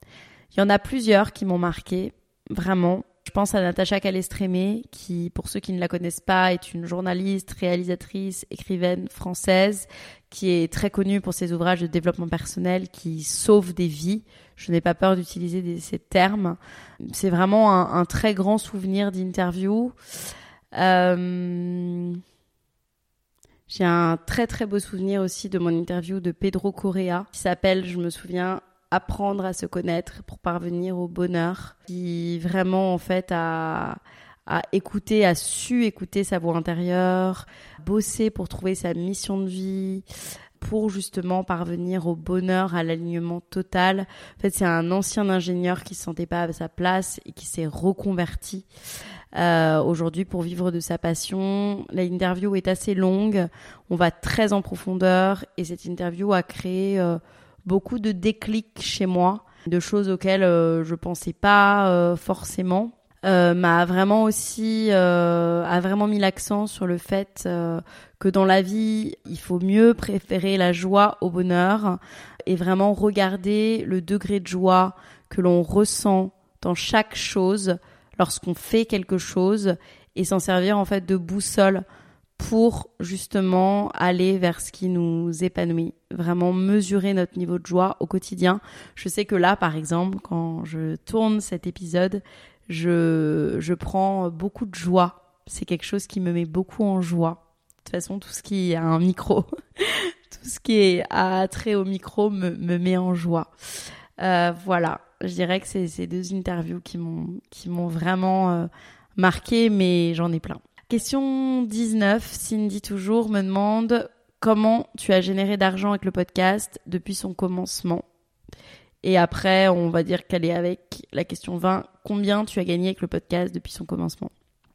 Il y en a plusieurs qui m'ont marqué, vraiment. Je pense à Natacha Calestrémé, qui, pour ceux qui ne la connaissent pas, est une journaliste, réalisatrice, écrivaine française, qui est très connue pour ses ouvrages de développement personnel qui sauvent des vies. Je n'ai pas peur d'utiliser ces termes. C'est vraiment un, très grand souvenir d'interview. Euh, j'ai un très très beau souvenir aussi de mon interview de Pedro Correa qui s'appelle, je me souviens, apprendre à se connaître pour parvenir au bonheur, qui vraiment en fait a à écouter, à su écouter sa voix intérieure, bosser pour trouver sa mission de vie, pour justement parvenir au bonheur, à l'alignement total. En fait, c'est un ancien ingénieur qui se sentait pas à sa place et qui s'est reconverti euh, aujourd'hui pour vivre de sa passion. L'interview est assez longue, on va très en profondeur et cette interview a créé euh, beaucoup de déclics chez moi, de choses auxquelles euh, je pensais pas euh, forcément. Euh, m'a vraiment aussi euh, a vraiment mis l'accent sur le fait que dans la vie il faut mieux préférer la joie au bonheur et vraiment regarder le degré de joie que l'on ressent dans chaque chose lorsqu'on fait quelque chose et s'en servir en fait de boussole pour justement aller vers ce qui nous épanouit, vraiment mesurer notre niveau de joie au quotidien. Je sais que là, par exemple, quand je tourne cet épisode, je, je prends beaucoup de joie. C'est quelque chose qui me met beaucoup en joie. De toute façon, tout ce qui a un micro, tout ce qui est à trait au micro me, me met en joie. Euh, voilà, je dirais que c'est ces deux interviews qui m'ont qui m'ont vraiment euh, marqué, mais j'en ai plein. Question 19, Cindy toujours me demande comment tu as généré d'argent avec le podcast depuis son commencement. Et après, on va dire qu'elle est avec la question 20. Combien tu as gagné avec le podcast depuis son commencement?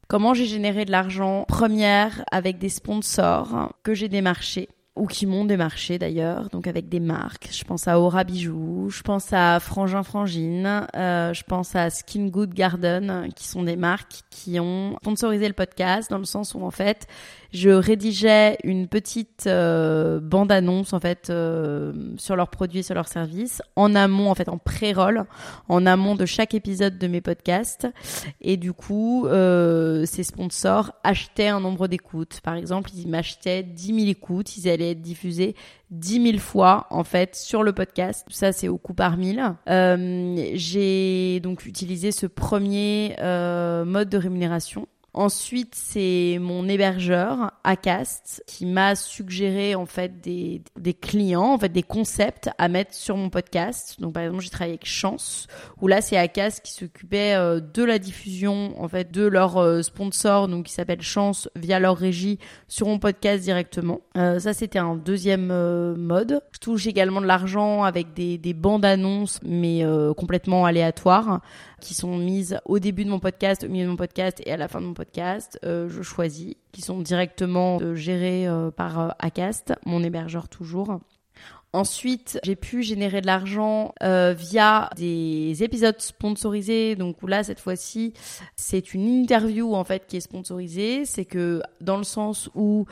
Comment j'ai généré de l'argent Première, avec des sponsors que j'ai démarchés? Ou qui m'ont démarché d'ailleurs, donc avec des marques. Je pense à Aura Bijoux, je pense à Frangin Frangine, euh, je pense à Skin Good Garden, qui sont des marques qui ont sponsorisé le podcast dans le sens où en fait je rédigeais une petite euh, bande annonce en fait euh, sur leurs produits, sur leurs services, en amont en fait en pré-roll, en amont de chaque épisode de mes podcasts. Et du coup, euh, ces sponsors achetaient un nombre d'écoutes. Par exemple, ils m'achetaient 10 000 écoutes, ils allaient être diffusés 10 000 fois en fait sur le podcast. Ça c'est au coup par mille. Euh, j'ai donc utilisé ce premier euh, mode de rémunération Ensuite, c'est mon hébergeur, Acast, qui m'a suggéré en fait des, des clients, en fait des concepts à mettre sur mon podcast. Donc par exemple, j'ai travaillé avec Chance, où là c'est Acast qui s'occupait euh, de la diffusion en fait de leur euh, sponsor, donc qui s'appelle Chance via leur régie sur mon podcast directement. Euh, ça c'était un deuxième mode. Je touche également de l'argent avec des, des bandes annonces, mais complètement aléatoires qui sont mises au début de mon podcast, au milieu de mon podcast et à la fin de mon podcast. Euh, je choisis, qui sont directement euh, gérés euh, par euh, Acast, mon hébergeur toujours. Ensuite, j'ai pu générer de l'argent euh, via des épisodes sponsorisés. Donc là, cette fois-ci, c'est une interview en fait qui est sponsorisée. C'est que dans le sens où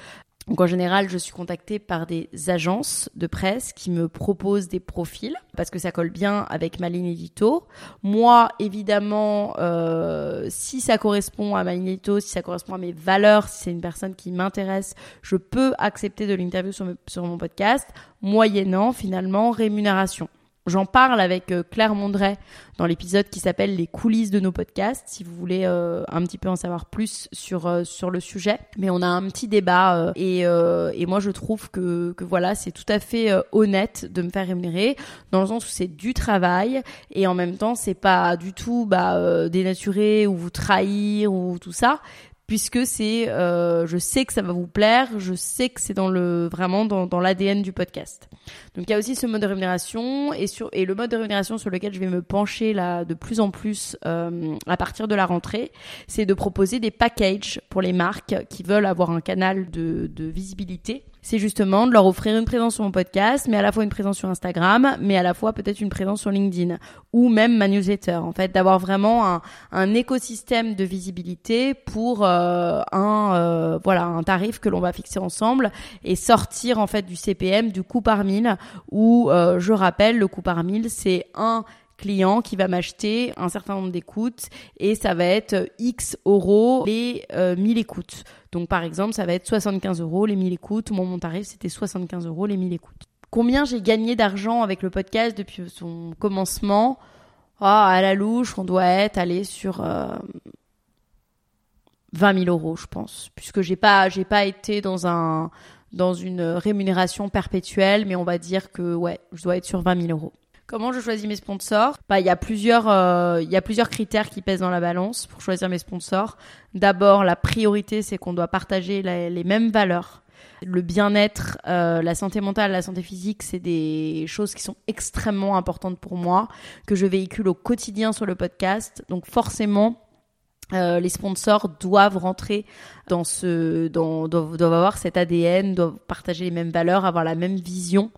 donc en général, je suis contactée par des agences de presse qui me proposent des profils parce que ça colle bien avec ma ligne édito. Moi, évidemment, euh, si ça correspond à ma ligne édito, si ça correspond à mes valeurs, si c'est une personne qui m'intéresse, je peux accepter de l'interview sur, sur mon podcast, moyennant finalement rémunération. J'en parle avec euh, Claire Mondret dans l'épisode qui s'appelle Les coulisses de nos podcasts, si vous voulez euh, un petit peu en savoir plus sur euh, sur le sujet. Mais on a un petit débat et, et moi je trouve que, que voilà c'est tout à fait honnête de me faire rémunérer dans le sens où c'est du travail et en même temps c'est pas du tout bah, dénaturer ou vous trahir ou tout ça puisque c'est, euh, je sais que ça va vous plaire, je sais que c'est dans le vraiment dans, dans l'ADN du podcast. Donc il y a aussi ce mode de rémunération et sur et le mode de rémunération sur lequel je vais me pencher là de plus en plus euh, à partir de la rentrée, c'est de proposer des packages pour les marques qui veulent avoir un canal de, de visibilité c'est justement de leur offrir une présence sur mon podcast, mais à la fois une présence sur Instagram, mais à la fois peut-être une présence sur LinkedIn ou même ma newsletter. En fait, d'avoir vraiment un, un, écosystème de visibilité pour euh, un euh, voilà un tarif que l'on va fixer ensemble et sortir en fait du CPM, du coût par mille. Où euh, je rappelle, le coût par mille, c'est un client qui va m'acheter un certain nombre d'écoutes et ça va être X euros les euh, 1000 écoutes. Donc par exemple, ça va être 75 euros les 1000 écoutes. Mon tarif, c'était 75 euros les 1000 écoutes. Combien j'ai gagné d'argent avec le podcast depuis son commencement? Ah, à la louche, on doit être allé sur euh, 20 000 euros, je pense, puisque j'ai pas, pas été dans un dans une rémunération perpétuelle, mais on va dire que ouais, je dois être sur 20 000 euros. Comment je choisis mes sponsors? Bah, il y a plusieurs, euh, il y a plusieurs critères qui pèsent dans la balance pour choisir mes sponsors. D'abord, la priorité, c'est qu'on doit partager les mêmes valeurs. Le bien-être, euh, la santé mentale, la santé physique, c'est des choses qui sont extrêmement importantes pour moi, que je véhicule au quotidien sur le podcast. Donc forcément, euh, les sponsors doivent rentrer dans ce, dans, doivent, doivent, avoir cet ADN, doivent partager les mêmes valeurs, avoir la même vision.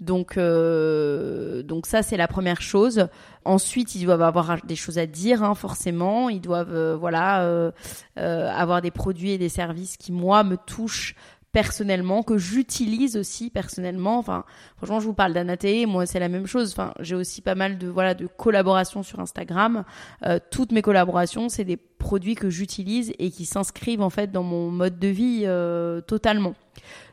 Donc, euh, donc ça c'est la première chose. Ensuite, ils doivent avoir des choses à dire, hein, forcément. Ils doivent, euh, voilà, euh, euh, avoir des produits et des services qui moi me touchent personnellement, que j'utilise aussi personnellement. Enfin, franchement, je vous parle d'Anaté, moi c'est la même chose. Enfin, j'ai aussi pas mal de voilà de collaborations sur Instagram. Euh, toutes mes collaborations, c'est des produits que j'utilise et qui s'inscrivent en fait dans mon mode de vie euh, totalement.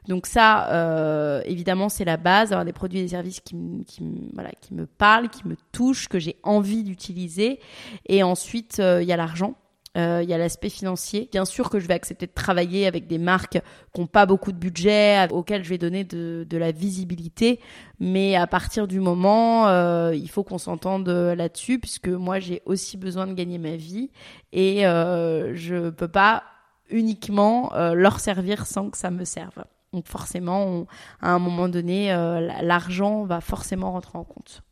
Donc ça, euh, évidemment, c'est la base, avoir des produits et des services qui, qui, voilà, qui me parlent, qui me touchent, que j'ai envie d'utiliser. Et ensuite, euh, il y a l'argent. Euh, il y a l'aspect financier. Bien sûr que je vais accepter de travailler avec des marques qui n'ont pas beaucoup de budget, auxquelles je vais donner de, la visibilité. Mais à partir du moment, euh, il faut qu'on s'entende là-dessus, puisque moi, j'ai aussi besoin de gagner ma vie. Et euh, je peux pas uniquement euh, leur servir sans que ça me serve. Donc forcément, à un moment donné, euh, l'argent va forcément rentrer en compte.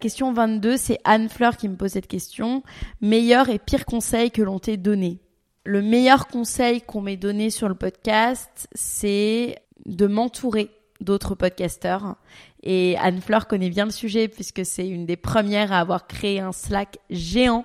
Question 22, c'est Anne Fleur qui me pose cette question. Meilleur et pire conseil que l'on t'ait donné Le meilleur conseil qu'on m'ait donné sur le podcast, c'est de m'entourer d'autres podcasteurs. Et Anne Fleur connaît bien le sujet puisque c'est une des premières à avoir créé un Slack géant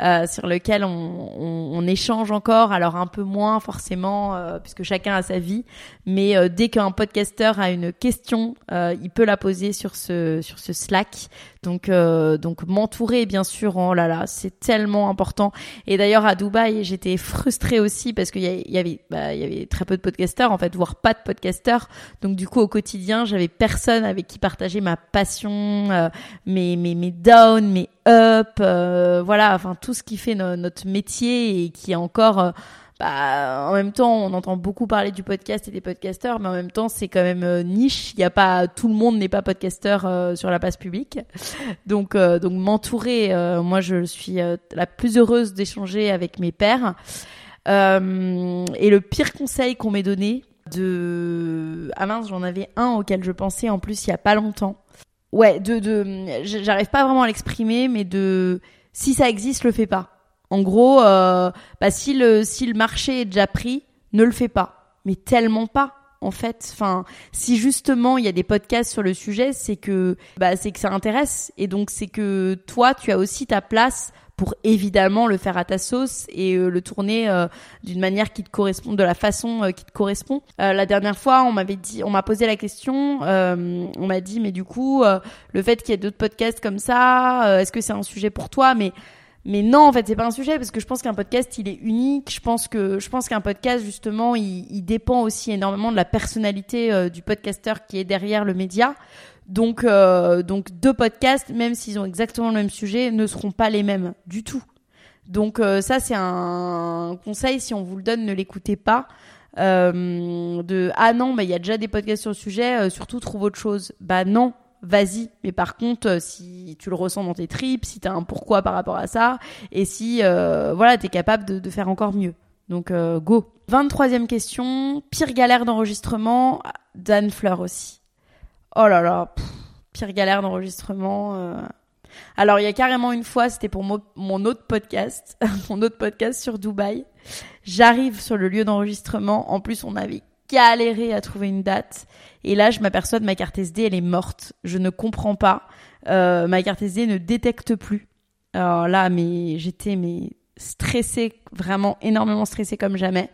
euh, sur lequel on, on, on, échange encore, alors un peu moins forcément, euh, puisque chacun a sa vie, mais euh, dès qu'un podcasteur a une question, euh, il peut la poser sur ce sur ce Slack. Donc euh, donc m'entourer bien sûr, oh là là, c'est tellement important. Et d'ailleurs à Dubaï, j'étais frustrée aussi parce qu'il y, avait bah, il y avait très peu de podcasteurs en fait, voire pas de podcasteurs. Donc du coup au quotidien, j'avais personne avec qui partager ma passion, mes mes mes downs, mes up, voilà, enfin ce qui fait no notre métier et qui est encore, euh, bah, en même temps, on entend beaucoup parler du podcast et des podcasteurs, mais en même temps, c'est quand même euh, niche. Il y a pas tout le monde n'est pas podcasteur euh, sur la place publique, donc donc m'entourer, moi je suis la plus heureuse d'échanger avec mes pairs. et le pire conseil qu'on m'ait donné de ah mince, j'en avais un auquel je pensais en plus il y a pas longtemps ouais, de, de, j'arrive pas vraiment à l'exprimer, mais de, si ça existe, le fais pas. En gros, euh, bah si le, si le marché est déjà pris, ne le fais pas. Mais tellement pas. En fait, enfin, si justement il y a des podcasts sur le sujet, c'est que, bah, c'est que ça intéresse, et donc c'est que toi, tu as aussi ta place pour évidemment le faire à ta sauce et euh, le tourner euh, d'une manière qui te correspond, de la façon euh, qui te correspond. la dernière fois, on m'avait dit, on m'a posé la question, on m'a dit, mais du coup, le fait qu'il y ait d'autres podcasts comme ça, est-ce que c'est un sujet pour toi? Mais mais non, en fait, c'est pas un sujet parce que je pense qu'un podcast, il est unique. Je pense que je pense qu'un podcast, justement, il, il, dépend aussi énormément de la personnalité du podcasteur qui est derrière le média. Donc, euh, donc deux podcasts, même s'ils ont exactement le même sujet, ne seront pas les mêmes du tout. Donc euh, ça, c'est un conseil. Si on vous le donne, ne l'écoutez pas. Euh, de ah non, bah il y a déjà des podcasts sur le sujet. Euh, surtout trouve autre chose. Bah non, vas-y. Mais par contre, euh, si tu le ressens dans tes tripes, si t'as un pourquoi par rapport à ça, et si voilà, t'es capable de, de, faire encore mieux. Donc go. 23e question. Pire galère d'enregistrement. d'Anne Fleur aussi. Oh là là, pire galère d'enregistrement. Euh. Alors il y a carrément une fois, c'était pour mon, autre podcast, mon autre podcast sur Dubaï. J'arrive sur le lieu d'enregistrement. En plus, on avait galéré à trouver une date. Et là, je m'aperçois que ma carte SD, elle est morte. Je ne comprends pas. Euh, ma carte SD ne détecte plus. Alors là, mais j'étais mais stressé, vraiment énormément stressé comme jamais.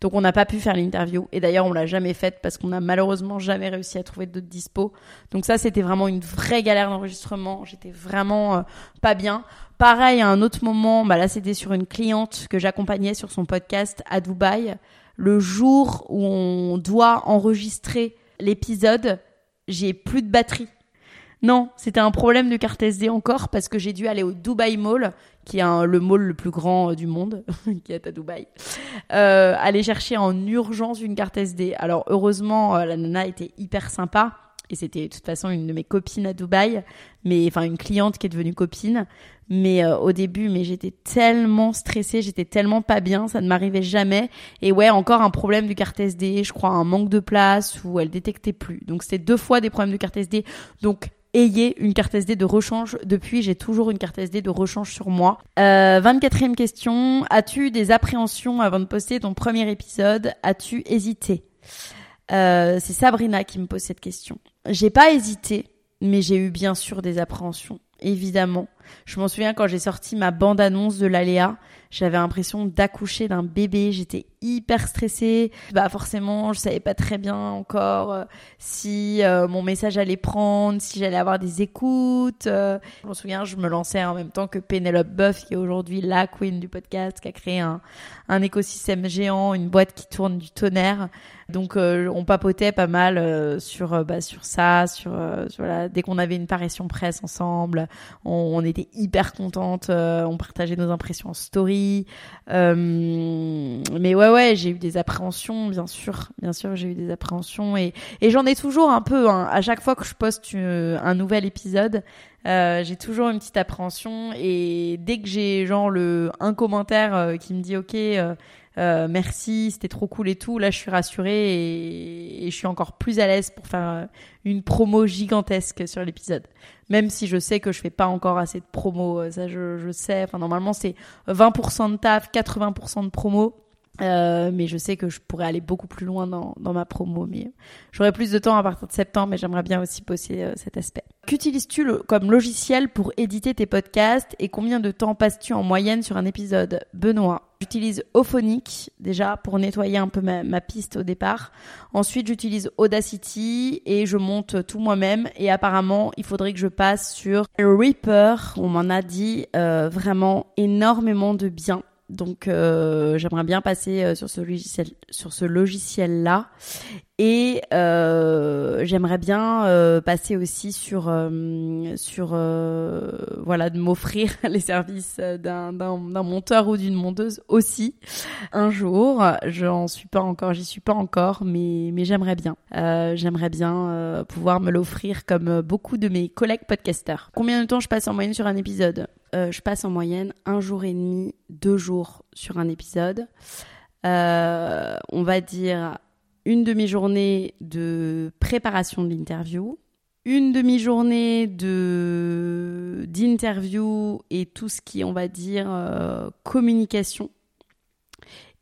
Donc on n'a pas pu faire l'interview. Et d'ailleurs, on l'a jamais faite parce qu'on n'a malheureusement jamais réussi à trouver d'autres dispo. Donc ça, c'était vraiment une vraie galère d'enregistrement. J'étais vraiment euh, pas bien. Pareil, à un autre moment, bah là, c'était sur une cliente que j'accompagnais sur son podcast à Dubaï. Le jour où on doit enregistrer l'épisode, j'ai plus de batterie. Non, c'était un problème de carte SD encore parce que j'ai dû aller au Dubai Mall, qui est le mall le plus grand euh, du monde, qui est à Dubaï, euh, aller chercher en urgence une carte SD. Alors heureusement, euh, la nana était hyper sympa et c'était de toute façon une de mes copines à Dubaï, mais enfin une cliente qui est devenue copine. Mais euh, au début, mais j'étais tellement stressée, j'étais tellement pas bien, ça ne m'arrivait jamais. Et ouais, encore un problème de carte SD, je crois un manque de place où elle détectait plus. Donc c'était deux fois des problèmes de carte SD. Donc ayez une carte SD de rechange. Depuis, j'ai toujours une carte SD de rechange sur moi. Euh, 24e question. As-tu des appréhensions avant de poster ton premier épisode? As-tu hésité? Euh, C'est Sabrina qui me pose cette question. J'ai pas hésité, mais j'ai eu bien sûr des appréhensions, évidemment. Je m'en souviens quand j'ai sorti ma bande-annonce de l'Aléa, j'avais l'impression d'accoucher d'un bébé, j'étais hyper stressée. Bah forcément, je savais pas très bien encore euh, si euh, mon message allait prendre, si j'allais avoir des écoutes. Euh. je me souviens, je me lançais en même temps que Penelope Buff, qui est aujourd'hui la queen du podcast, qui a créé un, un écosystème géant, une boîte qui tourne du tonnerre. Donc on papotait pas mal sur bah, sur ça, sur, voilà, dès qu'on avait une parution presse ensemble, on, on était hyper contentes, on partageait nos impressions en story. mais ouais ouais, j'ai eu des appréhensions, bien sûr, bien sûr, j'ai eu des appréhensions et, et j'en ai toujours un peu. Hein. À chaque fois que je poste euh, un nouvel épisode, euh, j'ai toujours une petite appréhension et dès que j'ai genre le un commentaire euh, qui me dit ok. merci, c'était trop cool et tout. Là, je suis rassurée et, et je suis encore plus à l'aise pour faire une promo gigantesque sur l'épisode. Même si je sais que je fais pas encore assez de promo, ça je, je sais. Enfin, normalement, c'est 20% de taf, 80% de promo. Euh, mais je sais que je pourrais aller beaucoup plus loin dans, dans ma promo. Mais j'aurai plus de temps à partir de septembre, mais j'aimerais bien aussi bosser euh, cet aspect. Qu'utilises-tu comme logiciel pour éditer tes podcasts et combien de temps passes-tu en moyenne sur un épisode? Benoît. J'utilise Ophonic déjà pour nettoyer un peu ma, ma piste au départ. Ensuite, j'utilise Audacity et je monte tout moi-même. Et apparemment, il faudrait que je passe sur Reaper. On m'en a dit euh, vraiment énormément de bien. Donc euh, j'aimerais bien passer euh, sur ce logiciel là et euh, j'aimerais bien passer aussi sur sur voilà de m'offrir les services d'un d'un monteur ou d'une monteuse aussi un jour. J'en suis pas encore, j'y suis pas encore, mais mais j'aimerais bien. j'aimerais bien pouvoir me l'offrir comme beaucoup de mes collègues podcasteurs. Combien de temps je passe en moyenne sur un épisode? Euh, je passe en moyenne un jour et demi, deux jours sur un épisode. Euh, on va dire une demi-journée de préparation de l'interview, une demi-journée de d'interview et tout ce qui on va dire, euh, communication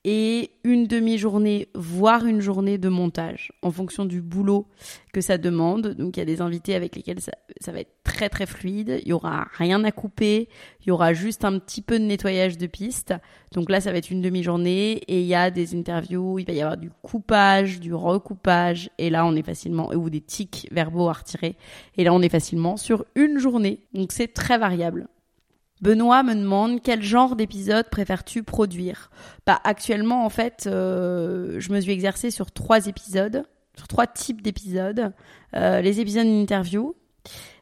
et une demi-journée, voire une journée de montage en fonction du boulot que ça demande. Donc il y a des invités avec lesquels ça, va être très très fluide, il y aura rien à couper, il y aura juste un petit peu de nettoyage de piste. Donc là ça va être une demi-journée et il y a des interviews, il va y avoir du coupage, du recoupage et là on est facilement ou des tics verbaux à retirer et là on est facilement sur une journée. Donc c'est très variable. Benoît me demande quel genre d'épisode préfères-tu produire? Bah actuellement en fait, euh, je me suis exercée sur trois épisodes, sur trois types d'épisodes. Euh, les épisodes d'interview,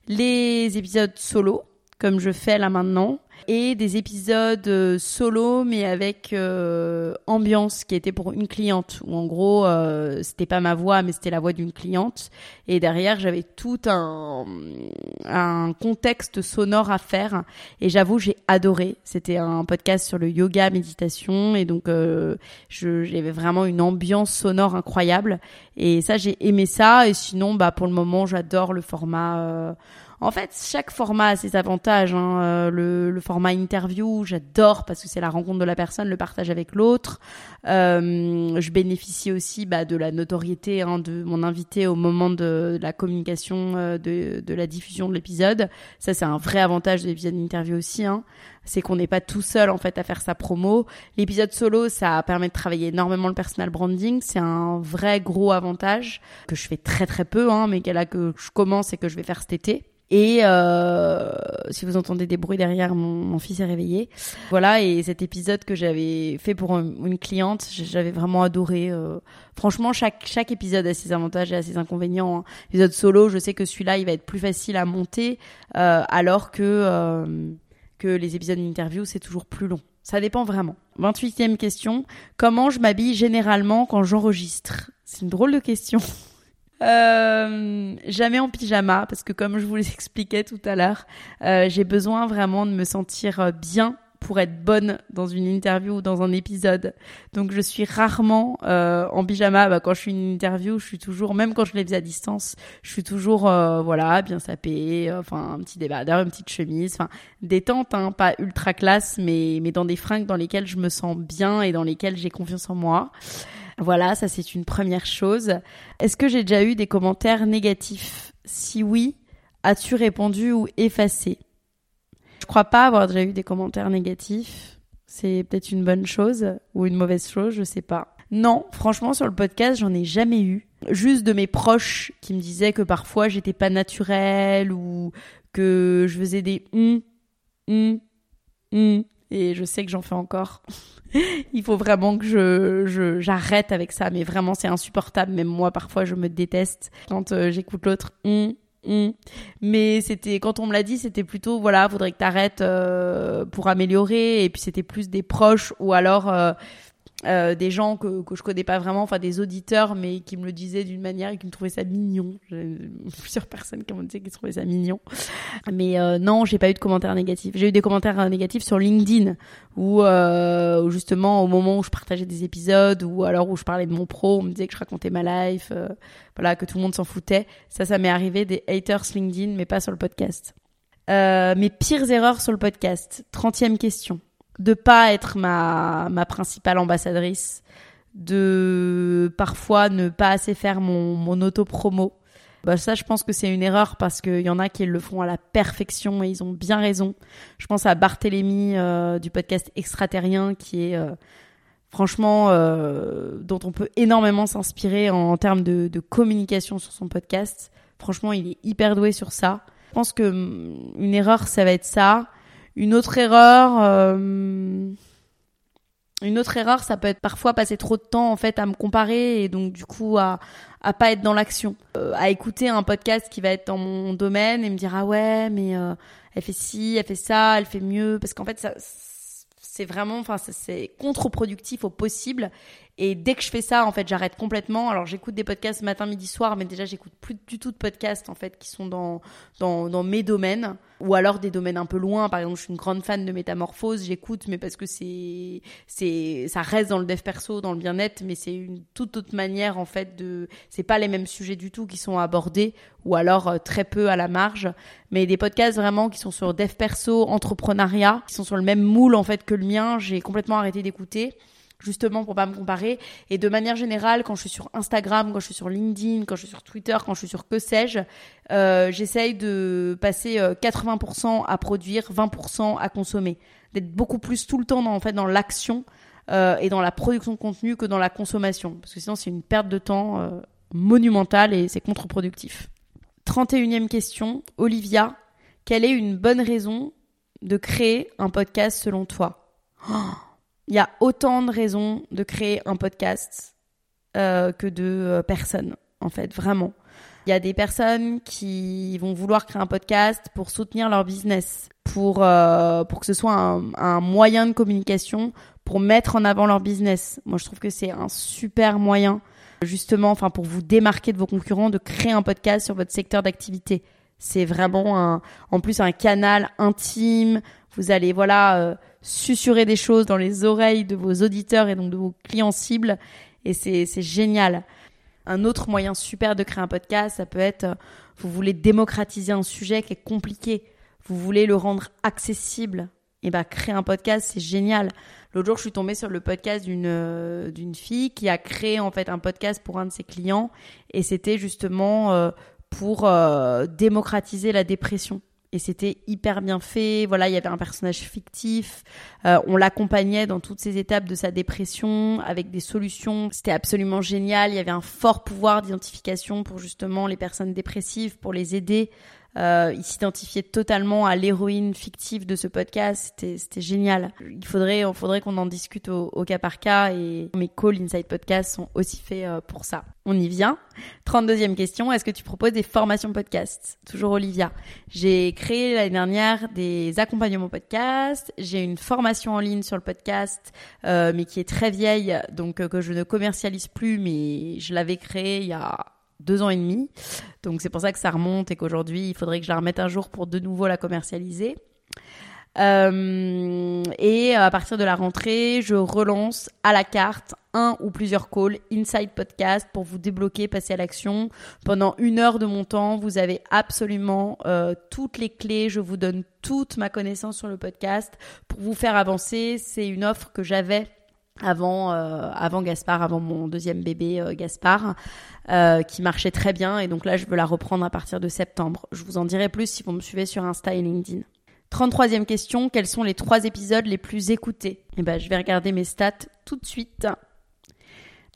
les épisodes solo, comme je fais là maintenant, et des épisodes euh, solo mais avec euh, ambiance qui était pour une cliente où en gros euh, c'était pas ma voix mais c'était la voix d'une cliente. Et derrière j'avais tout un un contexte sonore à faire. Et j'avoue j'ai adoré. C'était un podcast sur le yoga méditation. Et donc euh, j'avais vraiment une ambiance sonore incroyable. Et ça j'ai aimé ça. Et sinon bah pour le moment j'adore le format en fait, chaque format a ses avantages. Hein. Euh, le, le, format interview, j'adore parce que c'est la rencontre de la personne, le partage avec l'autre. Euh, je bénéficie aussi bah, de la notoriété hein, de mon invité au moment de, la communication, euh, de, de, la diffusion de l'épisode. Ça, c'est un vrai avantage de l'épisode d'interview aussi. Hein. C'est qu'on n'est pas tout seul en fait à faire sa promo. L'épisode solo, ça permet de travailler énormément le personal branding. C'est un vrai gros avantage que je fais très très peu, hein, mais là que je commence et que je vais faire cet été. Et euh, si vous entendez des bruits derrière, mon, fils est réveillé. Voilà, et cet épisode que j'avais fait pour une cliente, j'avais vraiment adoré. Euh. franchement, chaque chaque épisode a ses avantages et a ses inconvénients. Hein. Épisode solo, je sais que celui-là, il va être plus facile à monter, euh, alors que euh, que les épisodes d'interview, c'est toujours plus long. Ça dépend vraiment. 28e question. Comment je m'habille généralement quand j'enregistre? C'est une drôle de question. Euh, jamais en pyjama parce que comme je vous l'expliquais tout à l'heure, euh, j'ai besoin vraiment de me sentir bien pour être bonne dans une interview ou dans un épisode. Donc je suis rarement euh, en pyjama. Bah, quand je suis une interview, je suis toujours, même quand je les fais à distance, je suis toujours euh, voilà bien sapée, euh, enfin un petit débardeur, une petite chemise, enfin détente, hein, pas ultra classe, mais mais dans des fringues dans lesquelles je me sens bien et dans lesquelles j'ai confiance en moi. Voilà, ça c'est une première chose. Est-ce que j'ai déjà eu des commentaires négatifs? Si oui, as-tu répondu ou effacé? Je crois pas avoir déjà eu des commentaires négatifs. C'est peut-être une bonne chose ou une mauvaise chose, je sais pas. Non, franchement, sur le podcast, j'en ai jamais eu. Juste de mes proches qui me disaient que parfois j'étais pas naturelle ou que je faisais des hum, hum, hum. Et je sais que j'en fais encore. Il faut vraiment que je, j'arrête avec ça, mais vraiment c'est insupportable. Même moi, parfois, je me déteste quand euh, j'écoute l'autre. Hum, Mm. Mais c'était quand on me l'a dit, c'était plutôt voilà, faudrait que t'arrêtes euh, pour améliorer. Et puis c'était plus des proches ou alors euh, euh, des gens que, que je connais pas vraiment, enfin des auditeurs, mais qui me le disaient d'une manière et qui me trouvaient ça mignon. Plusieurs personnes qui m'ont dit qu'ils trouvaient ça mignon. Mais euh, non, j'ai pas eu de commentaires négatifs. J'ai eu des commentaires euh, négatifs sur LinkedIn, où, euh, justement au moment où je partageais des épisodes, ou alors où je parlais de mon pro, on me disait que je racontais ma life, euh, voilà, que tout le monde s'en foutait. Ça, ça m'est arrivé des haters LinkedIn, mais pas sur le podcast. mes pires erreurs sur le podcast. Trentième question de pas être ma, ma principale ambassadrice, de parfois ne pas assez faire mon, mon auto-promo. Bah ça, je pense que c'est une erreur parce qu'il y en a qui le font à la perfection et ils ont bien raison. Je pense à Barthélémy euh, du podcast Extraterrien qui est euh, franchement euh, dont on peut énormément s'inspirer en, termes de, de, communication sur son podcast. Franchement, il est hyper doué sur ça. Je pense que mm, une erreur, ça va être ça. Une autre erreur, euh, une autre erreur, ça peut être parfois passer trop de temps en fait à me comparer et donc du coup à à pas être dans l'action, euh, à écouter un podcast qui va être dans mon domaine et me dire ah ouais mais euh, elle fait ci, elle fait ça, elle fait mieux parce qu'en fait ça c'est vraiment, enfin, c'est contre-productif au possible. Et dès que je fais ça, en fait, j'arrête complètement. Alors, j'écoute des podcasts matin, midi, soir, mais déjà, j'écoute plus du tout de podcasts, en fait, qui sont dans, dans, dans mes domaines. Ou alors des domaines un peu loin. Par exemple, je suis une grande fan de métamorphose. J'écoute, mais parce que c'est, c'est, ça reste dans le dev perso, dans le bien-être, mais c'est une toute autre manière, en fait, de, c'est pas les mêmes sujets du tout qui sont abordés. Ou alors euh, très peu à la marge. Mais des podcasts vraiment qui sont sur dev perso, entrepreneuriat, qui sont sur le même moule, en fait, que le mien, j'ai complètement arrêté d'écouter justement pour pas me comparer. Et de manière générale, quand je suis sur Instagram, quand je suis sur LinkedIn, quand je suis sur Twitter, quand je suis sur que sais-je, euh, j'essaye de passer 80% euh, à produire, 20% à consommer, d'être beaucoup plus tout le temps dans, en fait dans l'action euh, et dans la production de contenu que dans la consommation, parce que sinon c'est une perte de temps euh, monumentale et c'est contre-productif. 31e question, Olivia, quelle est une bonne raison de créer un podcast selon toi? Oh il y a autant de raisons de créer un podcast euh, que de euh, personnes, en fait, vraiment. Il y a des personnes qui vont vouloir créer un podcast pour soutenir leur business, pour, euh, pour que ce soit un, un, moyen de communication, pour mettre en avant leur business. Moi, je trouve que c'est un super moyen, justement, enfin, pour vous démarquer de vos concurrents, de créer un podcast sur votre secteur d'activité. C'est vraiment un, en plus un canal intime. Vous allez, voilà, euh, susurrer des choses dans les oreilles de vos auditeurs et donc de vos clients cibles. Et c'est, génial. Un autre moyen super de créer un podcast, ça peut être, euh, vous voulez démocratiser un sujet qui est compliqué. Vous voulez le rendre accessible. Et ben, créer un podcast, c'est génial. L'autre jour, je suis tombée sur le podcast d'une euh, d'une fille qui a créé en fait un podcast pour un de ses clients et c'était justement euh, pour démocratiser la dépression et c'était hyper bien fait. Voilà, il y avait un personnage fictif. Euh, on l'accompagnait dans toutes ces étapes de sa dépression avec des solutions. C'était absolument génial. Il y avait un fort pouvoir d'identification pour justement les personnes dépressives, pour les aider euh, il s'identifiait totalement à l'héroïne fictive de ce podcast. C'était, génial. Il faudrait, il faudrait qu'on en discute au, au, cas par cas et mes calls Inside Podcast sont aussi faits euh, pour ça. On y vient. 32e question. Est-ce que tu proposes des formations podcast? Toujours Olivia. J'ai créé l'année dernière des accompagnements podcast. J'ai une formation en ligne sur le podcast, euh, mais qui est très vieille, donc euh, que je ne commercialise plus, mais je l'avais créée il y a deux ans et demi. Donc c'est pour ça que ça remonte et qu'aujourd'hui, il faudrait que je la remette un jour pour de nouveau la commercialiser. Euh, et à partir de la rentrée, je relance à la carte un ou plusieurs calls Inside Podcast pour vous débloquer, passer à l'action. Pendant une heure de mon temps, vous avez absolument euh, toutes les clés. Je vous donne toute ma connaissance sur le podcast pour vous faire avancer. C'est une offre que j'avais avant euh, avant Gaspard, avant mon deuxième bébé euh, Gaspard, euh, qui marchait très bien. Et donc là, je veux la reprendre à partir de septembre. Je vous en dirai plus si vous me suivez sur Insta et LinkedIn. 33e question, quels sont les trois épisodes les plus écoutés? Eh ben, je vais regarder mes stats tout de suite.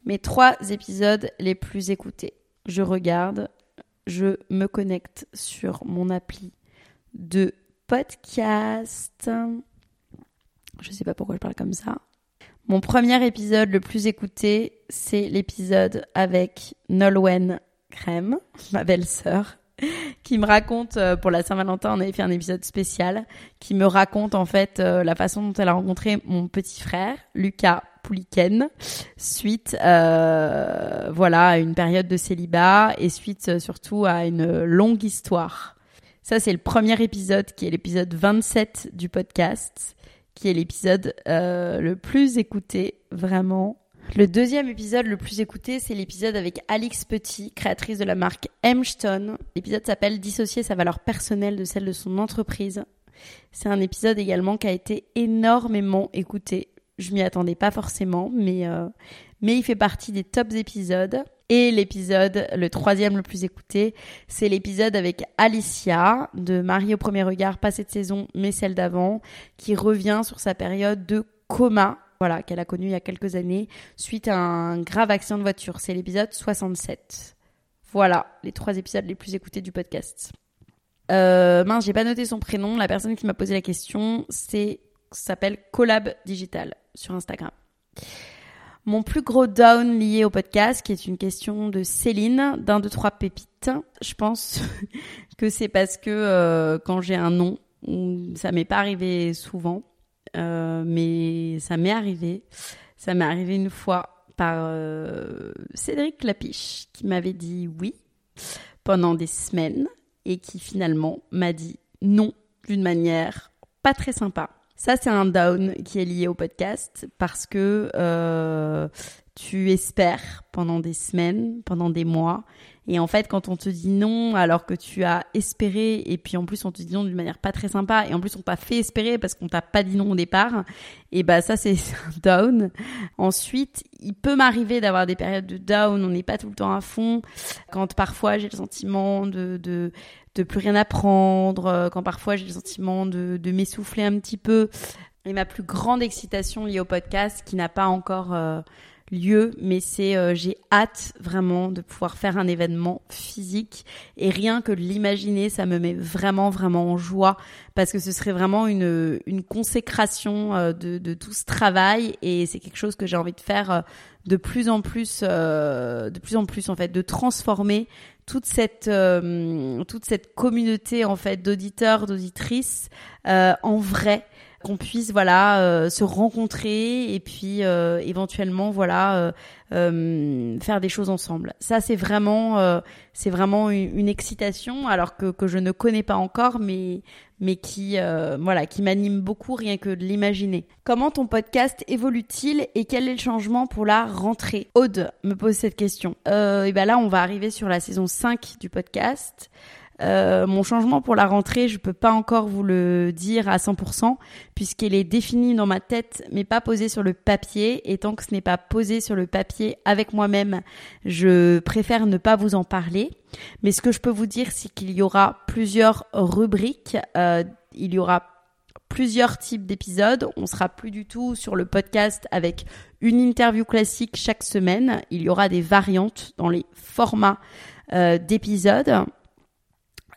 Mes trois épisodes les plus écoutés. Je regarde, je me connecte sur mon appli de podcast. Je sais pas pourquoi je parle comme ça. Mon premier épisode le plus écouté, c'est l'épisode avec Nolwenn Crème, ma belle-sœur, qui me raconte, euh, pour la Saint-Valentin, on avait fait un épisode spécial, qui me raconte en fait euh, la façon dont elle a rencontré mon petit frère, Lucas Pouliken, suite euh, voilà, à une période de célibat et suite surtout à une longue histoire. Ça, c'est le premier épisode qui est l'épisode 27 du podcast qui est l'épisode euh, le plus écouté, vraiment. Le deuxième épisode le plus écouté, c'est l'épisode avec Alix Petit, créatrice de la marque Hemstone. L'épisode s'appelle Dissocier sa valeur personnelle de celle de son entreprise. C'est un épisode également qui a été énormément écouté. Je m'y attendais pas forcément, mais, euh, mais il fait partie des tops épisodes. Et l'épisode, le troisième le plus écouté, c'est l'épisode avec Alicia de Marie au premier regard, pas cette saison, mais celle d'avant, qui revient sur sa période de coma, voilà, qu'elle a connue il y a quelques années, suite à un grave accident de voiture. C'est l'épisode 67. Voilà, les trois épisodes les plus écoutés du podcast. Euh, mince, j'ai pas noté son prénom. La personne qui m'a posé la question, c'est s'appelle Collab Digital sur Instagram. Mon plus gros down lié au podcast, qui est une question de Céline, d'un, deux, trois pépites. Je pense que c'est parce que euh, quand j'ai un nom, ça m'est pas arrivé souvent, euh, mais ça m'est arrivé. Ça m'est arrivé une fois par euh, Cédric Lapiche, qui m'avait dit oui pendant des semaines et qui finalement m'a dit non d'une manière pas très sympa. Ça, c'est un down qui est lié au podcast parce que euh, tu espères pendant des semaines, pendant des mois. Et en fait, quand on te dit non, alors que tu as espéré, et puis en plus on te dit non d'une manière pas très sympa, et en plus on t'a fait espérer parce qu'on t'a pas dit non au départ, et bah ça c'est un down. Ensuite, il peut m'arriver d'avoir des périodes de down, on n'est pas tout le temps à fond, quand parfois j'ai le sentiment de, de de plus rien apprendre, euh, quand parfois j'ai le sentiment de, de m'essouffler un petit peu. Et ma plus grande excitation liée au podcast, qui n'a pas encore euh, lieu, mais c'est euh, j'ai hâte vraiment de pouvoir faire un événement physique. Et rien que de l'imaginer, ça me met vraiment vraiment en joie. Parce que ce serait vraiment une une consécration de, de tout ce travail. Et c'est quelque chose que j'ai envie de faire de plus en plus de plus en plus en fait de transformer toute cette euh, toute cette communauté en fait d'auditeurs d'auditrices euh, en vrai qu'on puisse voilà euh, se rencontrer et puis éventuellement voilà faire des choses ensemble ça c'est vraiment c'est vraiment une, excitation alors que que je ne connais pas encore mais mais qui euh, voilà, qui m'anime beaucoup rien que de l'imaginer. Comment ton podcast évolue-t-il et quel est le changement pour la rentrée? Aude me pose cette question. Euh, et ben là, on va arriver sur la saison 5 du podcast. Euh, mon changement pour la rentrée, je peux pas encore vous le dire à 100% puisqu'il est défini dans ma tête mais pas posé sur le papier et tant que ce n'est pas posé sur le papier avec moi-même, je préfère ne pas vous en parler. Mais ce que je peux vous dire, c'est qu'il y aura plusieurs rubriques, euh, il y aura plusieurs types d'épisodes. On sera plus du tout sur le podcast avec une interview classique chaque semaine. Il y aura des variantes dans les formats euh, d'épisodes.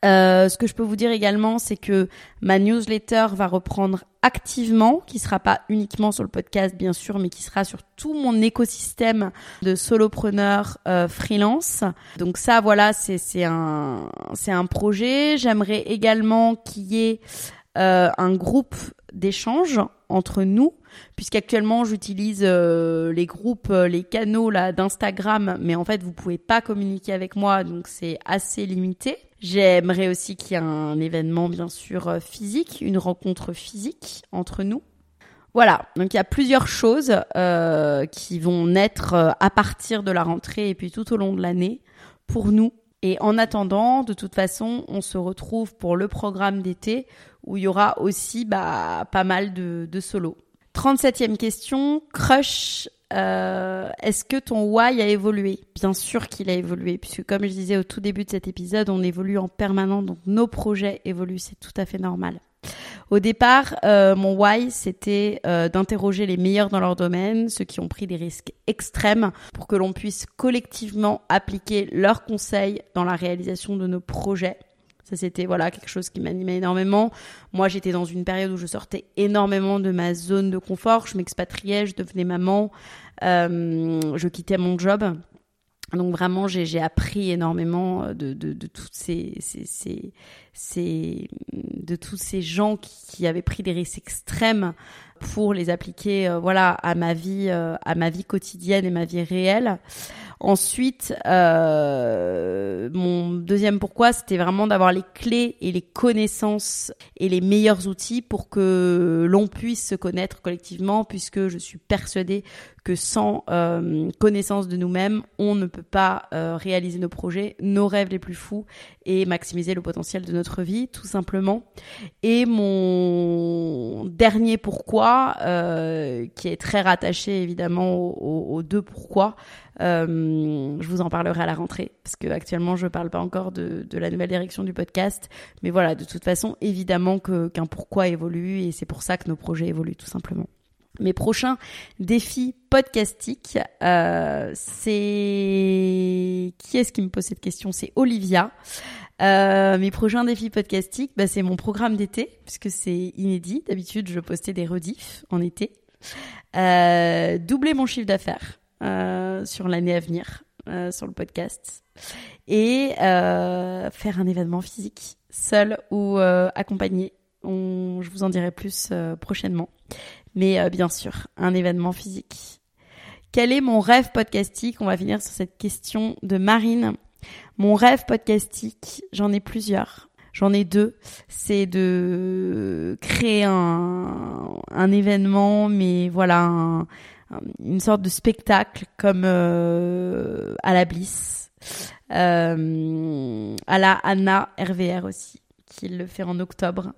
Euh, ce que je peux vous dire également, c'est que ma newsletter va reprendre activement, qui sera pas uniquement sur le podcast bien sûr, mais qui sera sur tout mon écosystème de solopreneurs euh, freelance. Donc ça, voilà, c'est c'est un c'est un projet. J'aimerais également qu'il y ait euh, un groupe d'échange entre nous, puisqu'actuellement j'utilise euh, les groupes, euh, les canaux d'Instagram, mais en fait vous pouvez pas communiquer avec moi, donc c'est assez limité. J'aimerais aussi qu'il y ait un événement bien sûr euh, physique, une rencontre physique entre nous. Voilà, donc il y a plusieurs choses qui vont naître à partir de la rentrée et puis tout au long de l'année pour nous. Et en attendant, de toute façon, on se retrouve pour le programme d'été où il y aura aussi bah, pas mal de, solos. 37e question, crush. Euh, Est-ce que ton why a évolué? Bien sûr qu'il a évolué, puisque comme je disais au tout début de cet épisode, on évolue en permanence, donc nos projets évoluent, c'est tout à fait normal. Au départ, euh, mon why, c'était euh, d'interroger les meilleurs dans leur domaine, ceux qui ont pris des risques extrêmes, pour que l'on puisse collectivement appliquer leurs conseils dans la réalisation de nos projets. Ça, c'était voilà quelque chose qui m'animait énormément. Moi, j'étais dans une période où je sortais énormément de ma zone de confort. Je m'expatriais, je devenais maman, euh, je quittais mon job. Donc vraiment, j'ai appris énormément de, de, de toutes ces, ces, ces, ces, de tous ces gens qui, qui, avaient pris des risques extrêmes pour les appliquer, euh, voilà, à ma vie, euh, à ma vie quotidienne et ma vie réelle. Ensuite, euh, mon deuxième pourquoi, c'était vraiment d'avoir les clés et les connaissances et les meilleurs outils pour que l'on puisse se connaître collectivement, puisque je suis persuadée que sans euh, connaissance de nous-mêmes, on ne peut pas euh, réaliser nos projets, nos rêves les plus fous et maximiser le potentiel de notre vie, tout simplement. Et mon dernier pourquoi, euh, qui est très rattaché évidemment aux, deux pourquoi, je vous en parlerai à la rentrée parce que actuellement je parle pas encore de, la nouvelle direction du podcast, mais voilà, de toute façon, évidemment qu'un pourquoi évolue et c'est pour ça que nos projets évoluent tout simplement. Mes prochains défis podcastiques, euh, c'est qui est-ce qui me pose cette question? C'est Olivia. Euh, mes prochains défis podcastiques, bah, c'est mon programme d'été puisque c'est inédit. D'habitude, je postais des rediffs en été. Euh, doubler mon chiffre d'affaires euh, sur l'année à venir sur le podcast et faire un événement physique, seul ou accompagné. Je vous en dirai plus prochainement. Mais bien sûr, un événement physique. Quel est mon rêve podcastique? On va finir sur cette question de Marine. Mon rêve podcastique, j'en ai plusieurs. J'en ai deux. C'est de créer un, un événement, mais voilà, un, une sorte de spectacle comme euh, à la Bliss, euh, à la Anna RVR aussi, qui le fait en octobre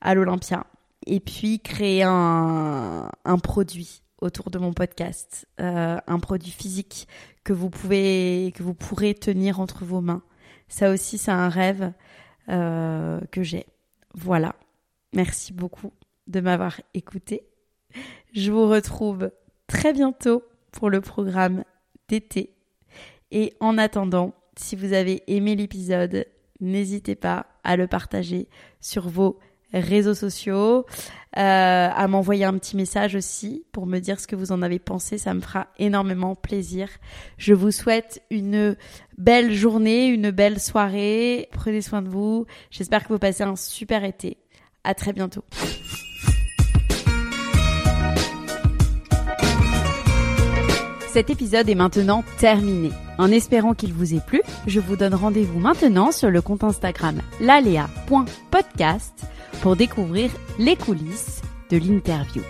à l'Olympia. Et puis créer un, produit autour de mon podcast, euh, un produit physique que vous pouvez, que vous pourrez tenir entre vos mains. Ça aussi, c'est un rêve euh, que j'ai. Voilà. Merci beaucoup de m'avoir écouté. Je vous retrouve très bientôt pour le programme d'été. Et en attendant, si vous avez aimé l'épisode, n'hésitez pas à le partager sur vos réseaux sociaux, euh, à m'envoyer un petit message aussi pour me dire ce que vous en avez pensé. Ça me fera énormément plaisir. Je vous souhaite une belle journée, une belle soirée. Prenez soin de vous. J'espère que vous passez un super été. À très bientôt. Cet épisode est maintenant terminé. En espérant qu'il vous ait plu, je vous donne rendez-vous maintenant sur le compte Instagram lalea.podcast pour découvrir les coulisses de l'interview.